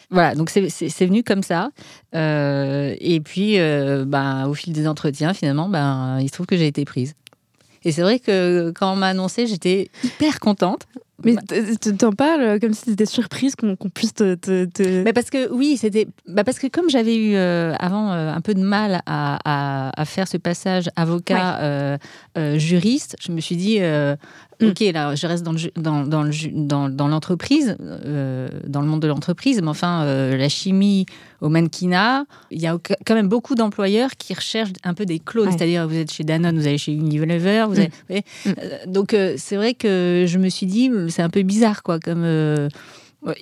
Voilà, donc c'est venu comme ça. et puis, ben, au fil des entretiens, finalement, ben, il se trouve que j'ai été prise. Et c'est vrai que quand on m'a annoncé, j'étais hyper contente. Mais t'en parles comme si c'était surprise qu'on puisse te. Mais parce que oui, c'était. Bah parce que comme j'avais eu euh, avant euh, un peu de mal à, à, faire ce passage avocat euh, juriste, je me suis dit Mm. Ok, là, je reste dans, le, dans, dans, le, dans, dans l'entreprise, euh, dans le monde de l'entreprise, mais enfin, euh, la chimie au mannequinat, il y a quand même beaucoup d'employeurs qui recherchent un peu des clones. C'est-à-dire, vous êtes chez Danone, vous allez chez Unilever, vous mm. avez, mm. Euh, donc c'est vrai que je me suis dit, c'est un peu bizarre, quoi, comme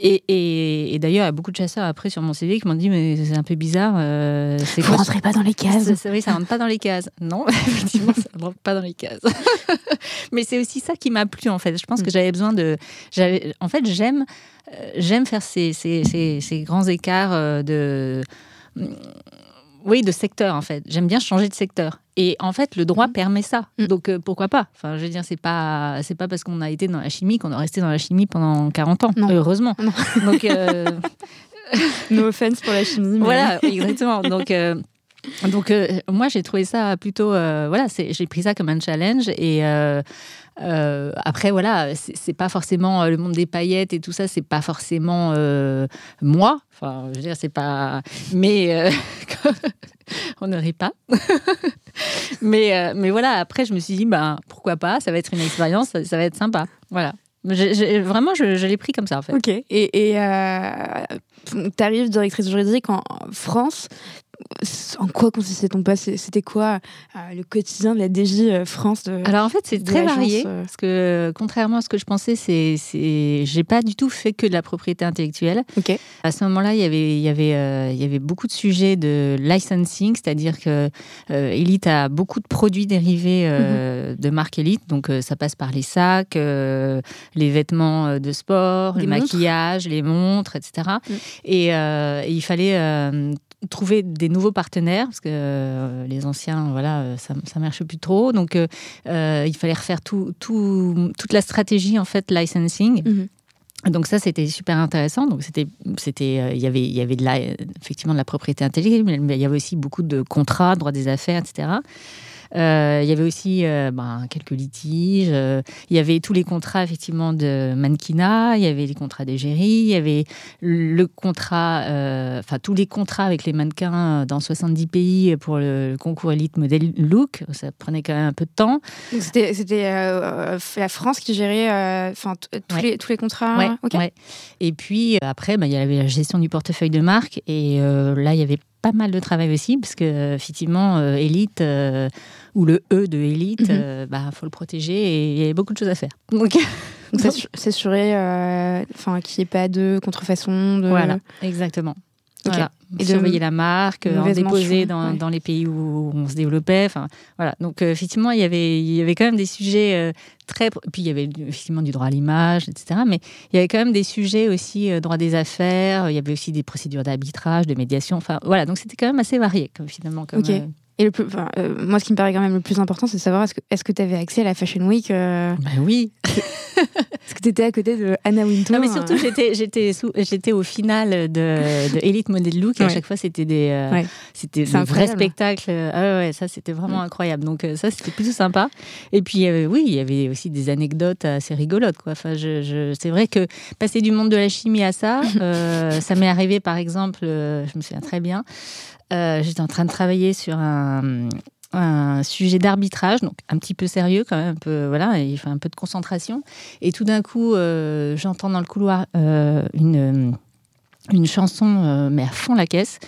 Et, d'ailleurs, il y a beaucoup de chasseurs après sur mon CV qui m'ont dit mais c'est un peu bizarre. Euh, Vous ne rentrez pas dans les cases. oui, ça rentre pas dans les cases. Non, effectivement, ça rentre pas dans les cases. mais c'est aussi ça qui m'a plu en fait. Je pense que mm. j'avais besoin de. En fait, j'aime euh, j'aime faire ces, ces, ces, grands écarts euh, de oui, de secteur en fait. J'aime bien changer de secteur. Et en fait, le droit mm. permet ça. Mm. Donc euh, pourquoi pas? Enfin, je veux dire, c'est pas c'est pas parce qu'on a été dans la chimie qu'on est resté dans la chimie pendant 40 ans. Heureusement. Donc euh... no offense pour la chimie. Voilà, exactement. Donc euh, donc euh, moi j'ai trouvé ça plutôt voilà, j'ai pris ça comme un challenge et euh, après, voilà, c'est pas forcément euh, le monde des paillettes et tout ça, c'est pas forcément euh, moi. Enfin, je veux dire, c'est pas. Mais on ne rit pas. mais, mais voilà, après, je me suis dit, ben, pourquoi pas, ça va être une expérience, ça, va être sympa. Voilà. vraiment, je, l'ai pris comme ça, en fait. Ok. Et, et tu arrives directrice juridique en France en quoi consistait ton poste C'était quoi euh, le quotidien de la DJ euh, France Alors en fait, c'est très varié euh? parce que contrairement à ce que je pensais, c'est, c'est, j'ai pas du tout fait que de la propriété intellectuelle. À ce moment-là, il y avait, il y avait, il y avait beaucoup de sujets de licensing, c'est-à-dire que Elite a beaucoup de produits dérivés mhm. de marque Elite, donc ça passe par les sacs, les vêtements de sport, les, maquillages, les montres, etc. Et, et, il fallait trouver des nouveaux partenaires parce que euh, les anciens, voilà, euh, ça, ça marche plus trop. Donc, euh, il fallait refaire tout, tout, toute la stratégie en fait licensing. Mhm. Donc ça, c'était super intéressant. Donc c'était, c'était, il y avait, il y avait de la, effectivement de la propriété intellectuelle, mais il y avait aussi beaucoup de contrats, droits des affaires, etc. Euh, il y avait aussi euh, ben, quelques litiges. Euh, il y avait tous les contrats effectivement de mannequinat. Il y avait les contrats d'égérie. Il y avait le contrat, enfin tous les contrats avec les mannequins dans 70 pays pour le, concours Elite Model Look. Ça prenait quand même un peu de temps. C'était, la France qui gérait enfin tous, les, tous les contrats. Ouais, Et puis après, ben, il y avait la gestion du portefeuille de marque. Et là, il y avait pas mal de travail aussi, parce que effectivement, Elite, ou le E de élite, il mhm. euh, bah, faut le protéger et il y a beaucoup de choses à faire. Donc, s'assurer euh, enfin, qu'il n'y ait pas de contrefaçon. De... Voilà, exactement. Et surveiller la marque, en déposer dans, dans, les pays où on se développait. Enfin, voilà. Donc, euh, effectivement, il y, avait, il y avait quand même des sujets très. Puis, il y avait effectivement du droit à l'image, etc. Mais il y avait quand même des sujets aussi, droit des affaires. Il y avait aussi des procédures d'arbitrage, de médiation. Enfin, voilà. Donc, c'était quand même assez varié, comme, finalement. Comme, et le plus, euh, moi, ce qui me paraît quand même le plus important, c'est de savoir est-ce que tu avais accès à la Fashion Week euh... Ben oui. Est-ce que tu étais à côté de Anna Wintour Non, mais surtout, j'étais, j'étais, j'étais au final de, de Elite Model Look et à chaque fois, c'était des, euh, c'était des vrais spectacles. Ah ouais, ça, c'était vraiment incroyable. Donc, euh, ça, c'était plutôt sympa. Et puis, oui, il y avait aussi des anecdotes assez rigolotes. Quoi. Enfin, je, je, c'est vrai que passer du monde de la chimie à ça, ça m'est arrivé, par exemple, je me souviens très bien. Euh, j'étais en train de travailler sur un, sujet d'arbitrage, donc un petit peu sérieux quand même, un peu, voilà, il faut un peu de concentration. Et tout d'un coup, euh, j'entends dans le couloir euh, une, une chanson, mais à fond la caisse.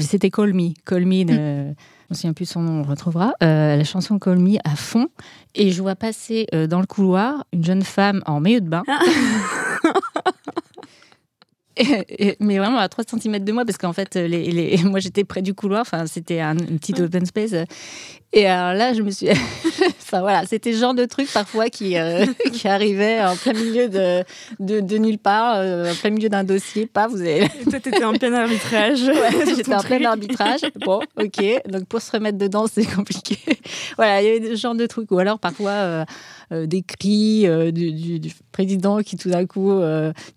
C'était Call Me. Call Me de, mm. on ne se souvient plus de son nom, on le retrouvera. la chanson Call Me à fond. Et je vois passer dans le couloir une jeune femme en maillot de bain. mais vraiment à 3 cm de moi, parce qu'en fait, les, les... moi j'étais près du couloir, enfin, c'était un, une petite open space. Et alors là, je me suis. enfin voilà, c'était ce genre de truc parfois qui, euh, qui arrivait en plein milieu de, de, de nulle part, euh, en plein milieu d'un dossier. Pas, vous avez. Toi, t'étais en plein arbitrage. Ouais, j'étais en plein arbitrage. Bon, ok. Donc pour se remettre dedans, c'est compliqué. voilà, il y avait ce genre de trucs. Ou alors parfois. Euh, euh, des cris du, président qui tout d'un coup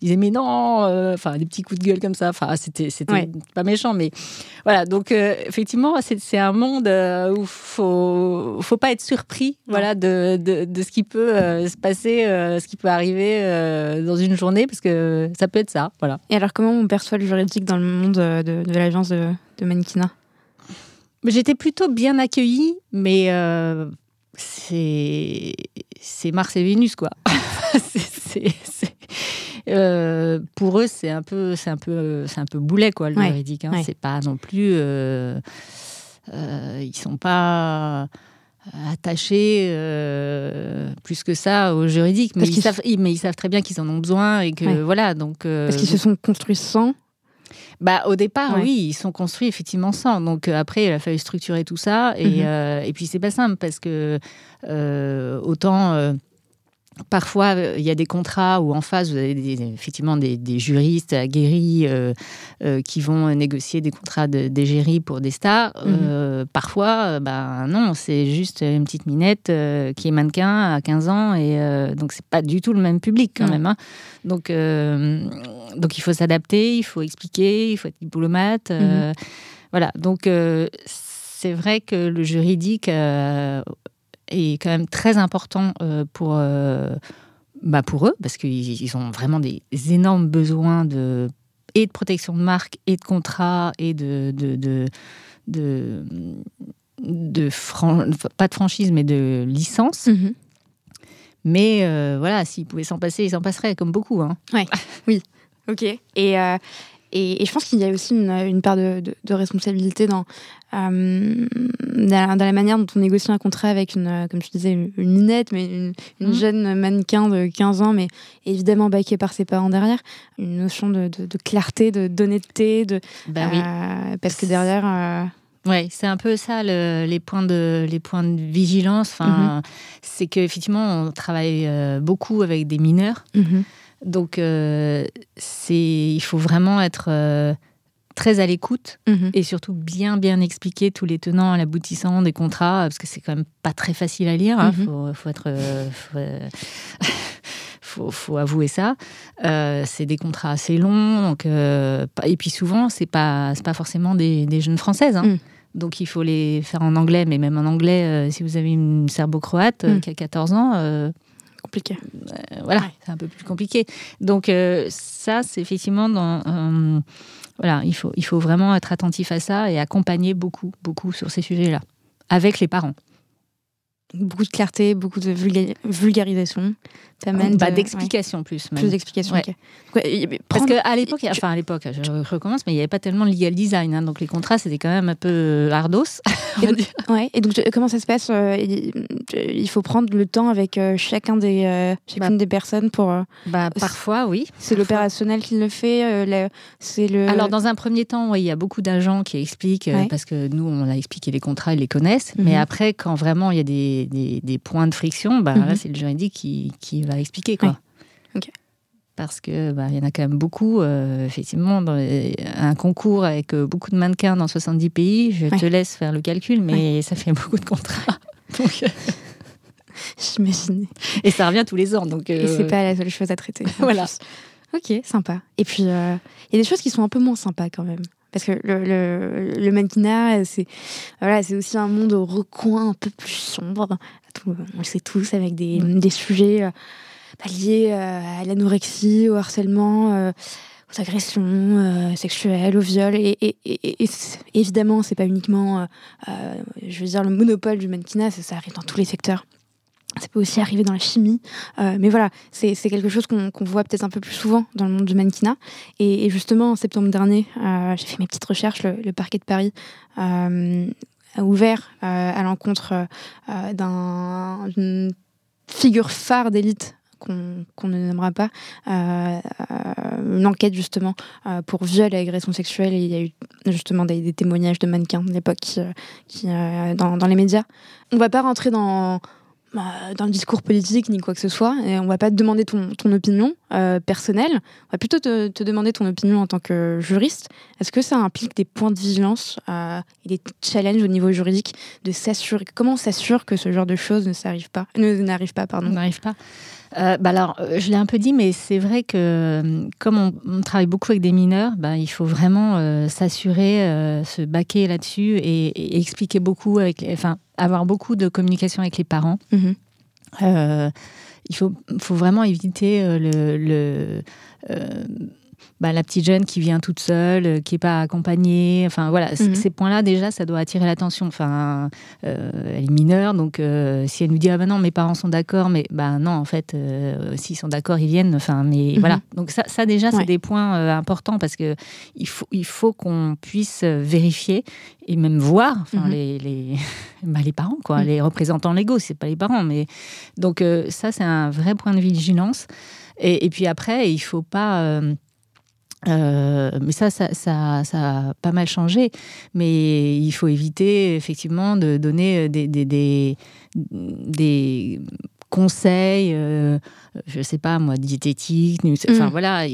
disait mais non, enfin des petits coups de gueule comme ça. Enfin, c'était c'était pas méchant, mais voilà. Donc effectivement, c'est un monde où faut faut pas être surpris, voilà, de, de, ce qui peut se passer, ce qui peut arriver dans une journée, parce que ça peut être ça, voilà. Et alors, comment on perçoit le juridique dans le monde de, de l'agence de, de Mannequinat? J'étais plutôt bien accueillie, mais c'est c'est Mars et Vénus quoi. Euh, pour eux c'est un peu c'est un peu c'est un peu boulet quoi le juridique. Hein. C'est pas non plus euh, euh, ils sont pas attachés plus que ça au juridique, mais ils, savent, mais ils savent très bien qu'ils en ont besoin et que voilà. Donc parce qu'ils se sont construits sans. Bah, au départ, oui, ils sont construits effectivement sans. Donc après, il a fallu structurer tout ça. Et, mhm. et puis, c'est pas simple parce que autant Parfois, euh, il y a des contrats où en face, vous avez effectivement des, juristes aguerris euh, euh, qui vont négocier des contrats d'égérie pour des stars. Mhm. parfois, ben non, c'est juste une petite minette qui est mannequin à 15 ans et donc c'est pas du tout le même public quand même. Hein. Donc, donc il faut s'adapter, il faut expliquer, il faut être diplomate. Mhm. Voilà, donc c'est vrai que le juridique est quand même très important euh, pour, euh, bah pour eux, parce qu'ils ont vraiment des énormes besoins de, et de protection de marque, et de contrat, et de, de, de, de, de pas de franchise, mais de licence. Mhm. Mais euh, voilà, s'ils pouvaient s'en passer, ils s'en passeraient, comme beaucoup. Hein. Ouais, oui, ok. Et, et, je pense qu'il y a aussi une, part de, responsabilité dans, euh, dans, la manière dont on négocie un contrat avec, une, comme je disais, une, minette, mais une, mhm. jeune mannequin de 15 ans, mais évidemment baquée par ses parents derrière. Une notion de, clarté, d'honnêteté, de, bah oui. Euh, parce que derrière. Euh, oui, c'est un peu ça les, points de, les points de vigilance. Enfin, mhm. C'est qu'effectivement, on travaille beaucoup avec des mineurs. Mhm. Donc, euh, c'est, il faut vraiment être euh, très à l'écoute mhm. et surtout bien, bien expliquer tous les tenants l'aboutissant des contrats, parce que c'est quand même pas très facile à lire. Il hein. mhm. faut, être. Euh, faut, avouer ça. c'est des contrats assez longs, donc, et puis souvent, c'est pas, pas forcément des, jeunes françaises. Hein. Mm. Donc il faut les faire en anglais, mais même en anglais, si vous avez une serbo-croate mm. qui a 14 ans, compliqué. Euh, voilà, c'est un peu plus compliqué. Donc euh, ça, c'est effectivement dans... Euh, voilà, il faut, il faut vraiment être attentif à ça et accompagner beaucoup, beaucoup sur ces sujets-là, avec les parents beaucoup de clarté, beaucoup de vulgarisation. Bah, d'explication plus. Plus d'explication, Parce qu'à l'époque, enfin à l'époque, je recommence, mais il n'y avait pas tellement de legal design. Hein, donc les contrats, c'était quand même un peu euh, ardos. Et donc, ouais, et donc comment ça se passe euh, Il faut prendre le temps avec euh, chacun des, chacune bah, des personnes pour. bah, parfois, oui. C'est l'opérationnel qui le fait. c'est le... Alors dans un premier temps, il y a beaucoup d'agents qui expliquent, parce que nous, on a expliqué les contrats, ils les connaissent. Mais mhm. après, quand vraiment il y a des des, points de friction, bah, là, mhm. c'est le juridique qui, qui, va expliquer. Quoi. Parce que bah, y en a quand même beaucoup, euh, effectivement, dans un concours avec euh, beaucoup de mannequins dans 70 pays, je te laisse faire le calcul, mais ça fait beaucoup de contrats. Donc, J'imagine. Et ça revient tous les ans. Donc, Et c'est euh, pas la seule chose à traiter. voilà. Ok, sympa. Et puis, il y a des choses qui sont un peu moins sympas quand même. Parce que le, le, le mannequinat, c'est voilà, aussi un monde au recoin un peu plus sombre. On le sait tous, avec des, des sujets euh, liés euh, à l'anorexie, au harcèlement, euh, aux agressions sexuelles, au viol. Et, et, et, et évidemment, c'est pas uniquement, je veux dire, le monopole du mannequinat, ça arrive dans tous les secteurs. Ça peut aussi arriver dans la chimie. Euh, mais voilà, c'est quelque chose qu'on voit peut-être un peu plus souvent dans le monde du mannequinat. Et, justement, en septembre dernier, euh, j'ai fait mes petites recherches. Le, parquet de Paris euh, a ouvert à l'encontre d'une figure phare d'élite qu'on ne nommera pas, une enquête justement pour viol et agression sexuelle. Et il y a eu justement des, témoignages de mannequins de l'époque qui, dans, les médias. On ne va pas rentrer dans dans le discours politique ni quoi que ce soit. Et on va pas te demander ton, ton opinion euh, personnelle. On va plutôt te, te, demander ton opinion en tant que juriste. Est-ce que ça implique des points de vigilance euh, et des challenges au niveau juridique de s'assurer Comment on s'assure que ce genre de choses ne s'arrive pas, ne n'arrive pas, pardon, n'arrive pas. Euh, bah alors, euh, je l'ai un peu dit, mais c'est vrai que euh, comme on, travaille beaucoup avec des mineurs, bah, il faut vraiment s'assurer, se baquer là-dessus et, expliquer beaucoup, avec, enfin, avoir beaucoup de communication avec les parents. Mhm. il faut, faut, vraiment éviter le, le bah, la petite jeune qui vient toute seule, qui n'est pas accompagnée. Enfin voilà, mhm. ces points-là déjà, ça doit attirer l'attention. Enfin, elle est mineure, donc si elle nous dit ah ben non, mes parents sont d'accord, mais bah non, en fait, s'ils sont d'accord, ils viennent. Enfin, mais mhm. voilà. Donc ça, ça déjà, c'est des points importants parce que il faut, il faut qu'on puisse vérifier et même voir enfin, mhm. les, les, bah, les, parents, quoi, les représentants légaux, c'est pas les parents. Mais... Donc euh, ça, c'est un vrai point de vigilance. Et, et puis après, il faut pas... Euh, mais ça ça, ça, ça, a pas mal changé. Mais il faut éviter effectivement de donner des, des, des, des conseils, euh, je sais pas moi, diététique, enfin mm. voilà,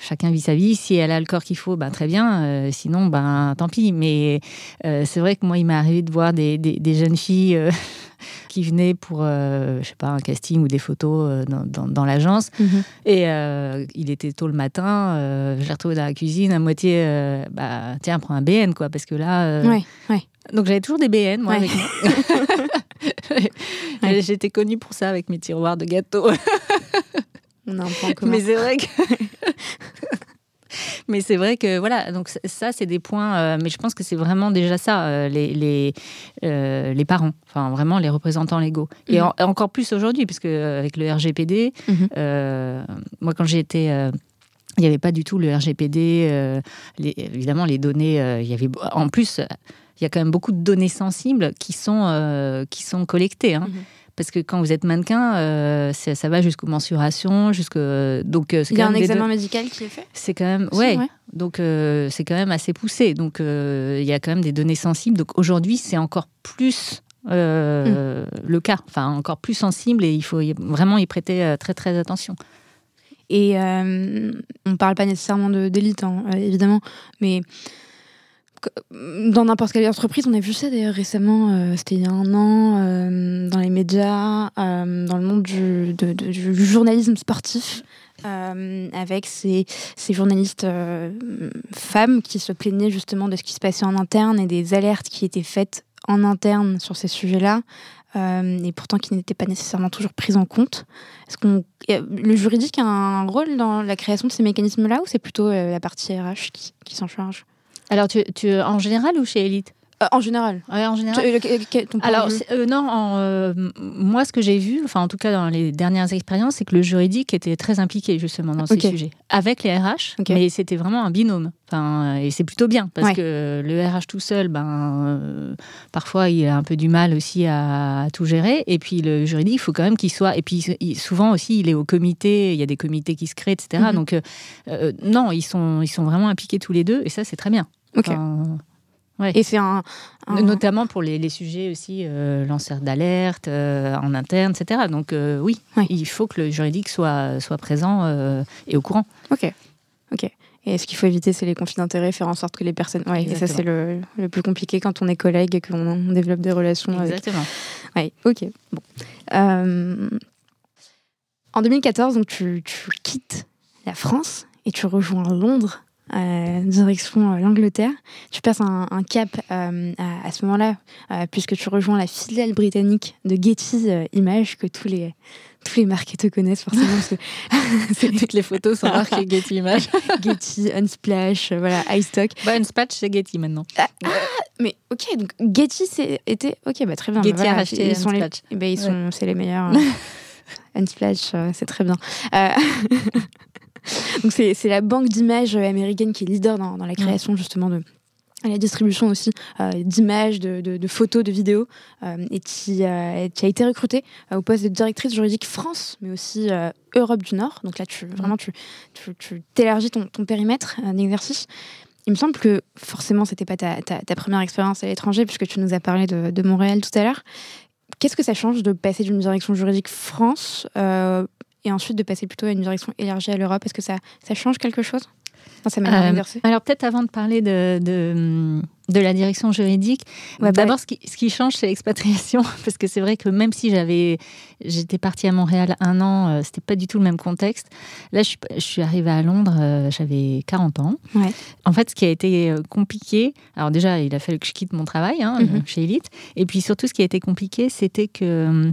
chacun vit sa vie. Si elle a le corps qu'il faut, ben très bien. Euh, sinon, ben tant pis. Mais euh, c'est vrai que moi, il m'est arrivé de voir des, des, jeunes filles qui venaient pour, je sais pas, un casting ou des photos dans, dans, l'agence. Mm-hmm. Et il était tôt le matin. je l'ai retrouvé dans la cuisine à moitié. bah tiens, prends un BN quoi, parce que là. Ouais, ouais. Donc j'avais toujours des BN, moi, avec moi. J'étais connue pour ça avec mes tiroirs de gâteaux. On a un Mais c'est vrai que. mais c'est vrai que voilà, donc ça, c'est des points. Euh, mais je pense que c'est vraiment déjà ça, euh, les, les, euh, les, parents, enfin vraiment les représentants légaux. Et mhm. encore plus aujourd'hui, puisque avec le RGPD, mhm. moi quand j'ai été il n'y avait pas du tout le RGPD. évidemment, les données, il y avait en plus il y a quand même beaucoup de données sensibles qui sont, euh, qui sont collectées. Hein. Mhm. Parce que quand vous êtes mannequin, euh, ça va jusqu'aux mensurations, jusqu'au donc euh, il y a un examen médical qui est fait? C'est quand même ouais. Donc c'est quand même assez poussé. Donc il y a quand même des données sensibles. Donc aujourd'hui c'est encore plus mm. le cas, enfin encore plus sensible et il faut vraiment y prêter très très attention. Et on parle pas nécessairement d'élite, hein, évidemment, mais dans n'importe quelle entreprise, on a vu ça d'ailleurs récemment, euh, c'était il y a un an, euh, dans les médias, euh, dans le monde du, journalisme sportif, avec ces, journalistes femmes qui se plaignaient justement de ce qui se passait en interne et des alertes qui étaient faites en interne sur ces sujets-là. et pourtant qui n'étaient pas nécessairement toujours prises en compte. Est-ce qu'on le juridique a un rôle dans la création de ces mécanismes-là ou c'est plutôt la partie RH qui s'en charge? Alors, tu, tu, en général ou chez Elite? Euh, en général. en général? Alors, euh, non, euh, moi, ce que j'ai vu, enfin, en tout cas, dans les dernières expériences, c'est que le juridique était très impliqué, justement, dans ces sujets. Avec les RH, mais c'était vraiment un binôme. Enfin, et c'est plutôt bien, parce que le RH tout seul, ben, parfois, il a un peu du mal aussi à, tout gérer. Et puis, le juridique, il faut quand même qu'il soit. Et puis, souvent aussi, il est au comité, il y a des comités qui se créent, etc. Mhm. Donc, non, ils sont, ils sont vraiment impliqués tous les deux, et ça, c'est très bien. Ok. Et c'est un, Notamment pour les, sujets aussi, euh, lanceurs d'alerte, euh, en interne, etc. Donc euh, oui, il faut que le juridique soit, soit présent euh, et au courant. Ok. Ok. Et ce qu'il faut éviter, c'est les conflits d'intérêts, faire en sorte que les personnes. Oui, et ça, c'est le, le, plus compliqué quand on est collègue et qu'on développe des relations. Exactement. Avec... Oui, ok. Bon. En 2014, donc, tu, tu quittes la France et tu rejoins Londres euh, direction euh, l'Angleterre. Tu passes un, cap euh, à, ce moment-là, puisque tu rejoins la filiale britannique de Getty Images, que tous les, tous les marques te connaissent forcément. Toutes les photos sont marquées Getty Images. Getty, Unsplash, voilà, iStock. Bah, Unsplash, c'est Getty maintenant. Ah, ah, mais ok, donc Getty, c'était. Ok, bah, très bien. Getty bah, a racheté ils sont Les... Ils sont, c'est les meilleurs. Unsplash, c'est très bien. Donc c'est la banque d'images américaine qui est leader dans, la création justement de la distribution aussi euh, d'images, de, photos, de vidéos, euh, et qui, euh, qui, a été recrutée au poste de directrice juridique France, mais aussi Europe du Nord. Donc là, tu, vraiment, tu, tu, t'élargis ton, ton, périmètre d'exercice. Il me semble que forcément, c'était pas ta, ta, première expérience à l'étranger, puisque tu nous as parlé de, de Montréal tout à l'heure. Qu'est-ce que ça change de passer d'une direction juridique France et ensuite de passer plutôt à une direction élargie à l'Europe Est-ce que ça, ça change quelque chose euh, alors peut-être avant de parler de, de, la direction juridique, bah, d'abord ce, qui, ce qui change c'est l'expatriation parce que c'est vrai que même si j'avais j'étais partie à Montréal un an, euh, c'était pas du tout le même contexte. Là je, je suis arrivée à Londres, euh, j'avais 40 ans. En fait ce qui a été compliqué, alors déjà il a fallu que je quitte mon travail hein, mhm. chez Elite, et puis surtout ce qui a été compliqué c'était que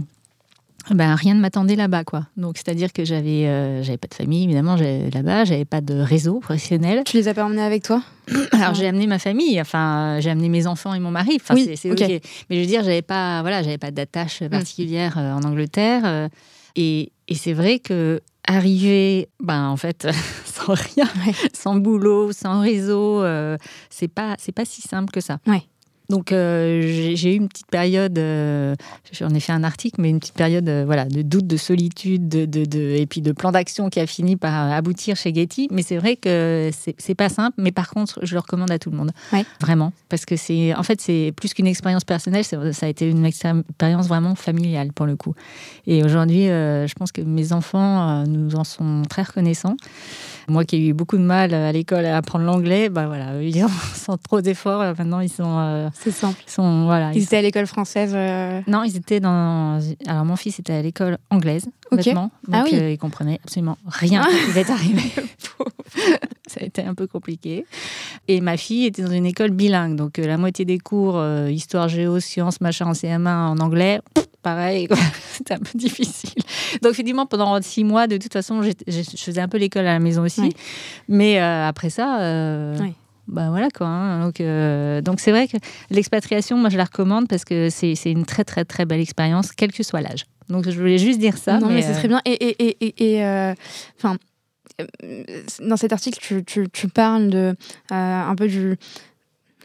ben, rien ne m'attendait là-bas, quoi. Donc, c'est-à-dire que j'avais, euh, j'avais pas de famille, évidemment, là-bas, j'avais pas de réseau professionnel. Tu les as pas emmenés avec toi? Alors, j'ai amené ma famille, enfin, j'ai amené mes enfants et mon mari. Enfin, oui, c'est, ok. Mais je veux dire, j'avais pas, voilà, j'avais pas d'attache mm. particulière euh, en Angleterre. Euh, et, et c'est vrai que arriver, ben en fait, sans rien, sans boulot, sans réseau, c'est pas, c'est pas si simple que ça. Ouais. Donc euh, j'ai eu une petite période, euh, j'en ai fait un article, mais une petite période euh, voilà, de doute, de solitude, de, de, et puis de plan d'action qui a fini par aboutir chez Getty. Mais c'est vrai que c'est pas simple, mais par contre, je le recommande à tout le monde. Vraiment. Parce que c'est en fait, c'est plus qu'une expérience personnelle, ça a été une expérience vraiment familiale pour le coup. Et aujourd'hui, je pense que mes enfants nous en sont très reconnaissants. Moi qui ai eu beaucoup de mal à l'école à apprendre l'anglais, bah voilà, ils sans trop d'efforts, maintenant ils sont c'est simple. Ils, sont, voilà, ils, étaient à l'école française euh Non, ils étaient dans. Alors, mon fils était à l'école anglaise, okay. Donc, ah oui. euh, il comprenait absolument rien ah. qui devait arriver. Ça a été un peu compliqué. Et ma fille était dans une école bilingue. Donc, euh, la moitié des cours, histoire, géo, sciences, machin, en CM1 en anglais, pareil, c'était un peu difficile. Donc, effectivement, pendant six mois, de toute façon, je faisais un peu l'école à la maison aussi. Mais après ça. Oui bah voilà quoi. Hein. Donc euh, donc c'est vrai que l'expatriation, moi je la recommande parce que c'est une très très très belle expérience, quel que soit l'âge. Donc je voulais juste dire ça. Non mais, c'est euh, très bien. Et et et, et euh, enfin dans cet article tu, tu, tu parles de un peu du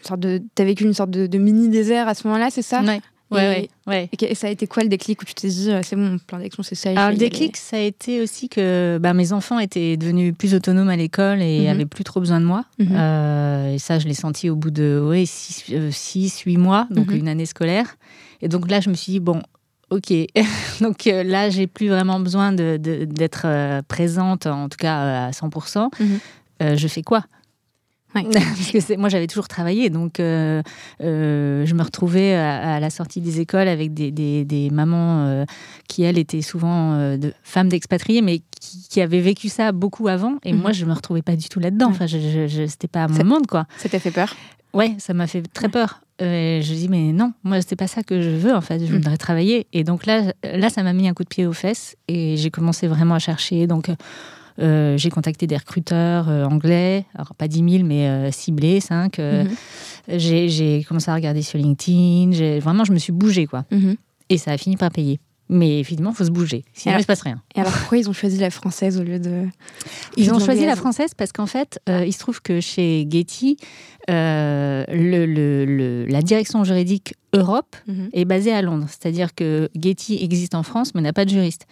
sorte de t'as vécu une sorte de, de mini désert à ce moment-là, c'est ça? Ouais. Ouais, ouais, Et, ça a été quoi le déclic où tu t'es dit, euh, c'est bon, mon plan d'action, c'est ça Alors, le déclic, ça a été aussi que bah, mes enfants étaient devenus plus autonomes à l'école et n'avaient mhm. plus trop besoin de moi. Mhm. Euh, et ça, je l'ai senti au bout de 6, 8 mois, donc mhm. une année scolaire. Et donc là, je me suis dit, bon, ok. donc euh, là, j'ai plus vraiment besoin d'être de, présente, en tout cas à 100%. je fais quoi? Parce que moi, j'avais toujours travaillé, donc euh, euh, je me retrouvais à, la sortie des écoles avec des, des, mamans euh, qui, elles, étaient souvent de, femmes d'expatriés, mais qui, avaient vécu ça beaucoup avant. Et moi, mhm. je me retrouvais pas du tout là-dedans. Enfin, je, je, c'était pas mon monde, quoi. Ça t'a fait peur? Ouais, ça m'a fait très peur. je dis mais non, moi c'est pas ça que je veux en fait. Je mhm. voudrais travailler. Et donc là, là, ça m'a mis un coup de pied aux fesses et j'ai commencé vraiment à chercher. Donc euh, j'ai contacté des recruteurs euh, anglais, alors pas 10 000, mais euh, ciblés, 5. Mhm. J'ai commencé à regarder sur LinkedIn. Vraiment, je me suis bougée, quoi. Mhm. Et ça a fini par payer. Mais évidemment, il faut se bouger, sinon il ne se passe rien. Et alors pourquoi ils ont choisi la française au lieu de... Ils ont choisi la française parce qu'en fait, il se trouve que chez Getty, le, le, la direction juridique Europe mhm. est basée à Londres. C'est-à-dire que Getty existe en France, mais n'a pas de juriste.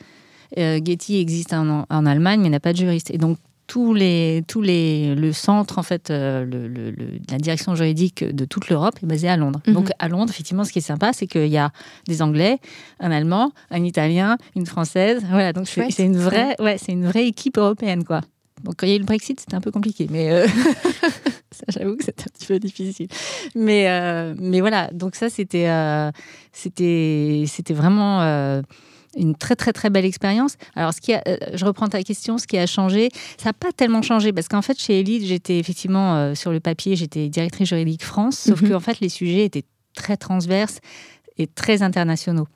Euh, Getty existe en, Allemagne, mais n'a pas de juriste. Et donc, tous les, tous les, le centre, en fait, euh, le, la direction juridique de toute l'Europe est basée à Londres. Mhm. Donc à Londres, effectivement, ce qui est sympa, c'est qu'il y a des Anglais, un Allemand, un Italien, une Française. Voilà, donc c'est une vraie, ouais, c'est une vraie équipe européenne, quoi. Donc quand il y a eu le Brexit, c'était un peu compliqué, mais euh, ça, j'avoue que c'était un petit peu difficile. Mais, mais voilà, donc ça, c'était, c'était, c'était vraiment une très très très belle expérience. Alors, ce qui a, euh, je reprends ta question, ce qui a changé, ça n'a pas tellement changé parce qu'en fait, chez Elite, j'étais effectivement euh, sur le papier, j'étais directrice juridique France, sauf mhm. que en fait, les sujets étaient très transverses et très internationaux.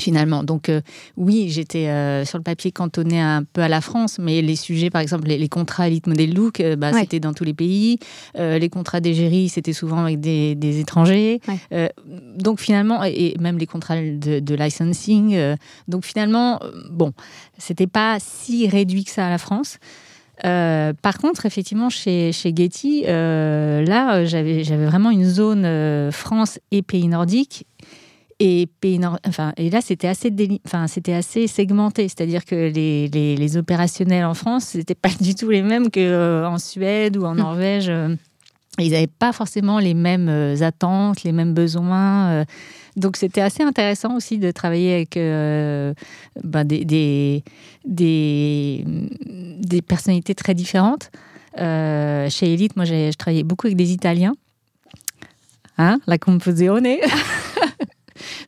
Finalement. Donc euh, oui, j'étais euh, sur le papier cantonné un peu à la France, mais les sujets, par exemple, les, contrats Elite Model Look, euh, bah, c'était dans tous les pays. les contrats d'égérie, c'était souvent avec des, étrangers. donc finalement, et, même les contrats de, licensing. donc finalement, bon, c'était pas si réduit que ça à la France. par contre, effectivement, chez, chez Getty, là, j'avais vraiment une zone France et pays nordiques et, enfin, et là, c'était assez, enfin, c'était assez segmenté, c'est-à-dire que les, les, les, opérationnels en France, n'étaient pas du tout les mêmes qu'en euh, Suède ou en hum. Norvège. Euh. Ils n'avaient pas forcément les mêmes euh, attentes, les mêmes besoins. Donc c'était assez intéressant aussi de travailler avec ben, des, des, des, des, personnalités très différentes. chez Elite, moi, je travaillais beaucoup avec des Italiens. Hein, la composizione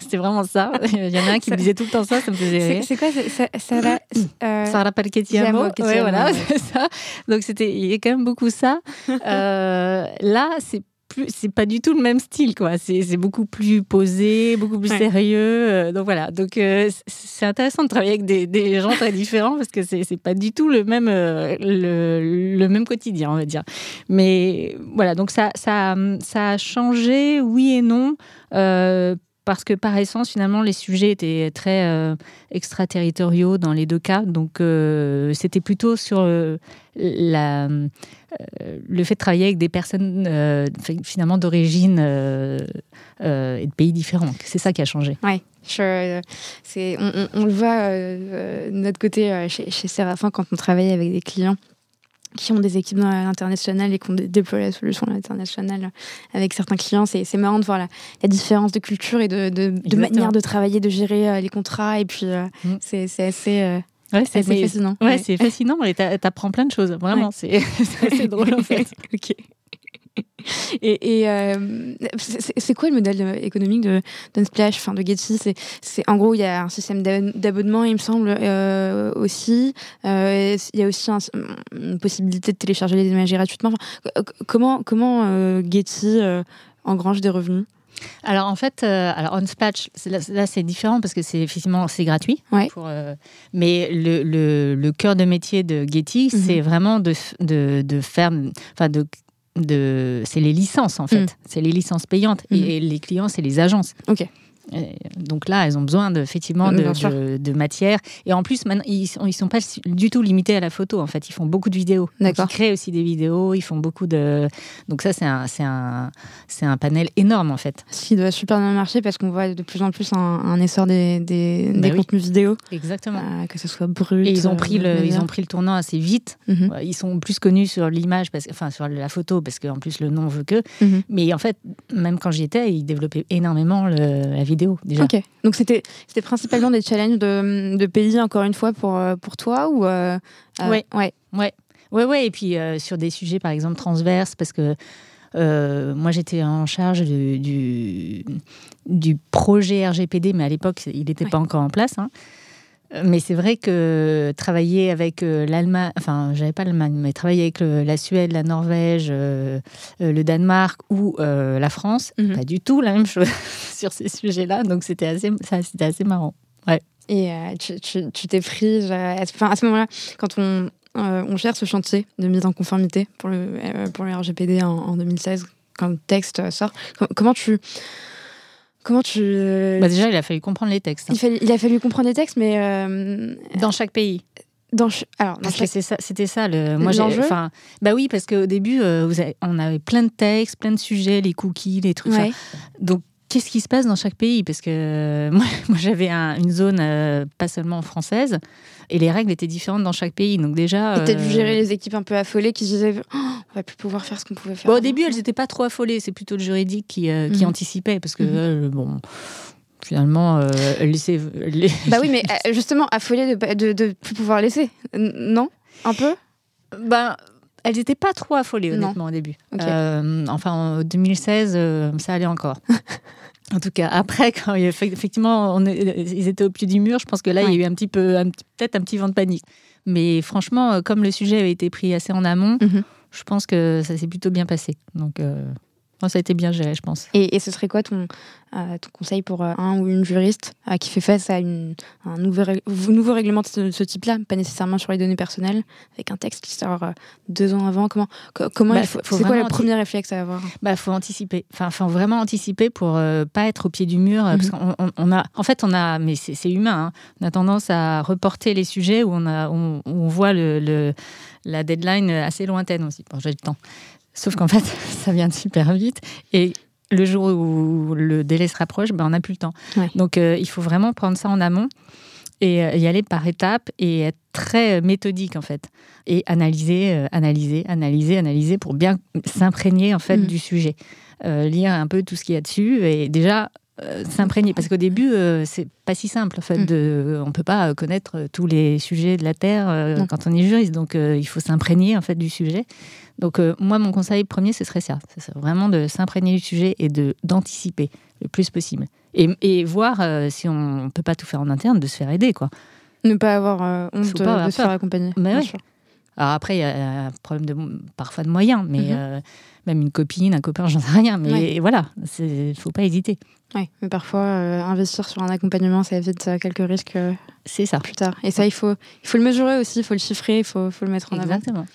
C'était vraiment ça. Il y en a un qui me disait tout le temps ça, ça me faisait rire. C'est quoi Sarah, euh... Sarah Palchetiamo. Ouais, voilà, c'est ça. Donc c'était, il y a quand même beaucoup ça. Euh, là, c'est c'est pas du tout le même style, quoi. C'est beaucoup plus posé, beaucoup plus sérieux. Euh, donc voilà. Donc euh, c'est intéressant de travailler avec des, des, gens très différents parce que c'est pas du tout le même, euh, le, le, même quotidien, on va dire. Mais voilà. Donc ça, ça, ça a changé, oui et non parce que par essence, finalement, les sujets étaient très euh, extraterritoriaux dans les deux cas. Donc, euh, c'était plutôt sur euh, le fait de travailler avec des personnes finalement d'origine et de pays différents. C'est ça qui a changé. Oui. c'est, on, le voit de notre côté chez, chez Séraphin quand on travaille avec des clients qui ont des équipes dans l'international et qui ont déployé la solution à l'international avec certains clients. C'est marrant de voir la, la, différence de culture et de, de, manière de travailler, de gérer euh, les contrats. Et puis, euh, mm. c'est assez. Euh, ouais, c'est fascinant. Ouais, c'est fascinant et t'apprends plein de choses. Vraiment, c'est assez drôle en fait. ok. Et, euh, c'est quoi le modèle euh, économique de d'Unsplash, enfin de Getty? C'est en gros il y a un système d'abonnement, il me semble euh, aussi. il y a aussi une possibilité de télécharger les images gratuitement. comment comment Getty engrange des revenus? Alors en fait, alors Unsplash, là, c'est différent parce que c'est effectivement c'est gratuit. Pour, mais le, le, le, cœur de métier de Getty, mhm. c'est vraiment de, de, de faire, enfin de de c'est les licences en fait, mm. c'est les licences payantes et mm. les clients c'est les agences. Ok donc là, elles ont besoin de, effectivement de, de, matière. Et en plus, maintenant, ils ne sont, pas du tout limités à la photo. En fait, ils font beaucoup de vidéos. ils créent aussi des vidéos. Ils font beaucoup de. Donc ça, c'est un, un, un panel énorme en fait. Ce qui doit super bien marcher parce qu'on voit de plus en plus un, essor des, des, bah contenus vidéo. Exactement. Euh, que ce soit brut. Et ils ont pris le, ils ont pris le tournant assez vite. Mhm. Ils sont plus connus sur l'image, parce, enfin sur la photo, parce qu'en plus le nom veut que. Mhm. Mais en fait, même quand j'y étais, ils développaient énormément le, la vidéo déjà. Ok. Donc c'était c'était principalement des challenges de, de, pays encore une fois pour euh, pour toi ou euh, euh ouais ouais ouais ouais ouais et puis euh, sur des sujets par exemple transverses parce que moi, j'étais en charge du, du, projet RGPD, mais à l'époque, il n'était pas encore en place. Hein. Mais c'est vrai que travailler avec euh, l'Allemagne, enfin, j'avais pas l'Allemagne, mais travailler avec la Suède, la Norvège, euh, euh, le Danemark ou la France, mhm. pas du tout la même chose sur ces sujets-là. Donc c'était assez, c'était assez marrant. Ouais. Et tu t'es prise, enfin, à ce moment-là, quand on, on gère ce chantier de mise en conformité pour le, pour le RGPD en, en 2016, quand le texte sort, comment tu Comment tu. Bah déjà, il a fallu comprendre les textes. Hein. Il, a fallu comprendre les textes, mais. Euh, dans chaque pays. Dans Alors, parce que c'était ça, le. Moi, j'ai. Enfin, bah oui, parce qu'au début, euh, vous on avait plein de textes, plein de sujets, les cookies, les trucs. Donc, qu'est-ce qui se passe dans chaque pays? Parce que euh, moi, moi j'avais une zone pas seulement française et les règles étaient différentes dans chaque pays. Donc déjà. Et peut-être gérer les équipes un peu affolées qui se disaient oh, on va plus pouvoir faire ce qu'on pouvait faire. au début, elles n'étaient pas trop affolées. C'est plutôt le juridique qui, euh, qui mhm. anticipait parce que mhm. euh, bon finalement, euh, laisser. Bah oui, mais justement, affolées de, de, plus pouvoir laisser, non? Un peu? Ben, elles n'étaient pas trop affolées, honnêtement, au début. enfin, en 2016, ça allait encore. En tout cas, après, quand effectivement on ils étaient au pied du mur, je pense que là, il y a eu un petit peu, peut-être un petit vent de panique. Mais franchement, euh, comme le sujet avait été pris assez en amont, mhm. je pense que ça s'est plutôt bien passé. Donc, euh, ça a été bien géré, je pense. Et, ce serait quoi ton, euh, ton conseil pour euh, un ou une juriste euh, qui fait face à une, un nouveau, nouveau règlement de ce, type-là, pas nécessairement sur les données personnelles, avec un texte qui sort deux ans avant Comment, comment bah, C'est quoi le premier réflexe à avoir? Bah, faut anticiper. Enfin, faut vraiment anticiper pour pas être au pied du mur, parce mhm. on a, en fait, on a, mais c'est humain. Hein, on a tendance à reporter les sujets où on a, on, voit le, le la deadline assez lointaine aussi. Bon, j'ai le temps. Sauf qu'en fait, ça vient super vite. Et le jour où le délai se rapproche, ben, on n'a plus le temps. Donc, euh, il faut vraiment prendre ça en amont et euh, y aller par étapes et être très méthodique, en fait. Et analyser, euh, analyser, analyser, analyser pour bien s'imprégner, en fait, mm. du sujet. lire un peu tout ce qu'il y a dessus et déjà s'imprégner. Parce qu'au début, c'est pas si simple, en fait. Mm. De, on peut pas connaître tous les sujets de la Terre quand on est juriste. Donc, il faut s'imprégner, en fait, du sujet. Donc euh, moi, mon conseil premier, ce serait ça. C'est vraiment de s'imprégner du sujet et de d'anticiper le plus possible. Et, voir euh, si on peut pas tout faire en interne, de se faire aider. quoi. Ne pas avoir euh, honte de, se faire accompagner. Mais Alors après, il y a un problème de, parfois de moyens, mais mhm. même une copine, un copain, j'en sais rien. Mais voilà, il ne faut pas hésiter. Oui, mais parfois, investir sur un accompagnement, ça évite quelques risques c'est ça. plus tard. Et ça, il faut, il faut le mesurer aussi, il faut le chiffrer, il faut, faut le mettre en avant. Exactement.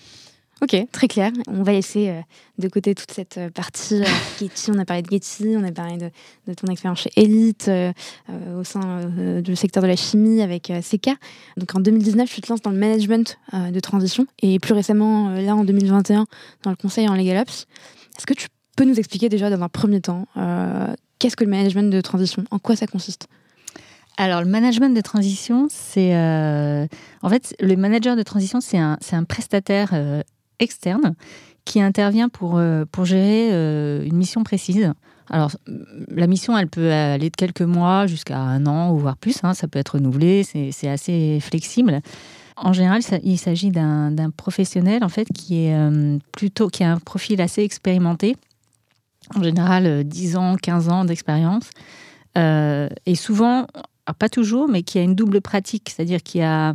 Ok, très clair. On va laisser euh, de côté toute cette euh, partie euh, Getty. On a parlé de Getty, on a parlé de, ton expérience chez Elite, au sein du secteur de la chimie avec CK. Donc en 2019, tu te lances dans le management de transition et plus récemment, là en 2021, dans le conseil en Legal Ops. Est-ce que tu peux nous expliquer déjà dans un premier temps qu'est-ce que le management de transition? En quoi ça consiste? Alors, le management de transition, c'est. en fait, le manager de transition, c'est un, un, prestataire externe qui intervient pour, euh, pour gérer euh, une mission précise. Alors, la mission, elle peut aller de quelques mois jusqu'à un an ou voire plus. Hein, ça peut être renouvelé, c'est assez flexible. En général, il s'agit d'un professionnel en fait qui est euh, plutôt qui a un profil assez expérimenté. En général, 10 ans, 15 ans d'expérience. et souvent, pas toujours, mais qui a une double pratique, c'est-à-dire qui a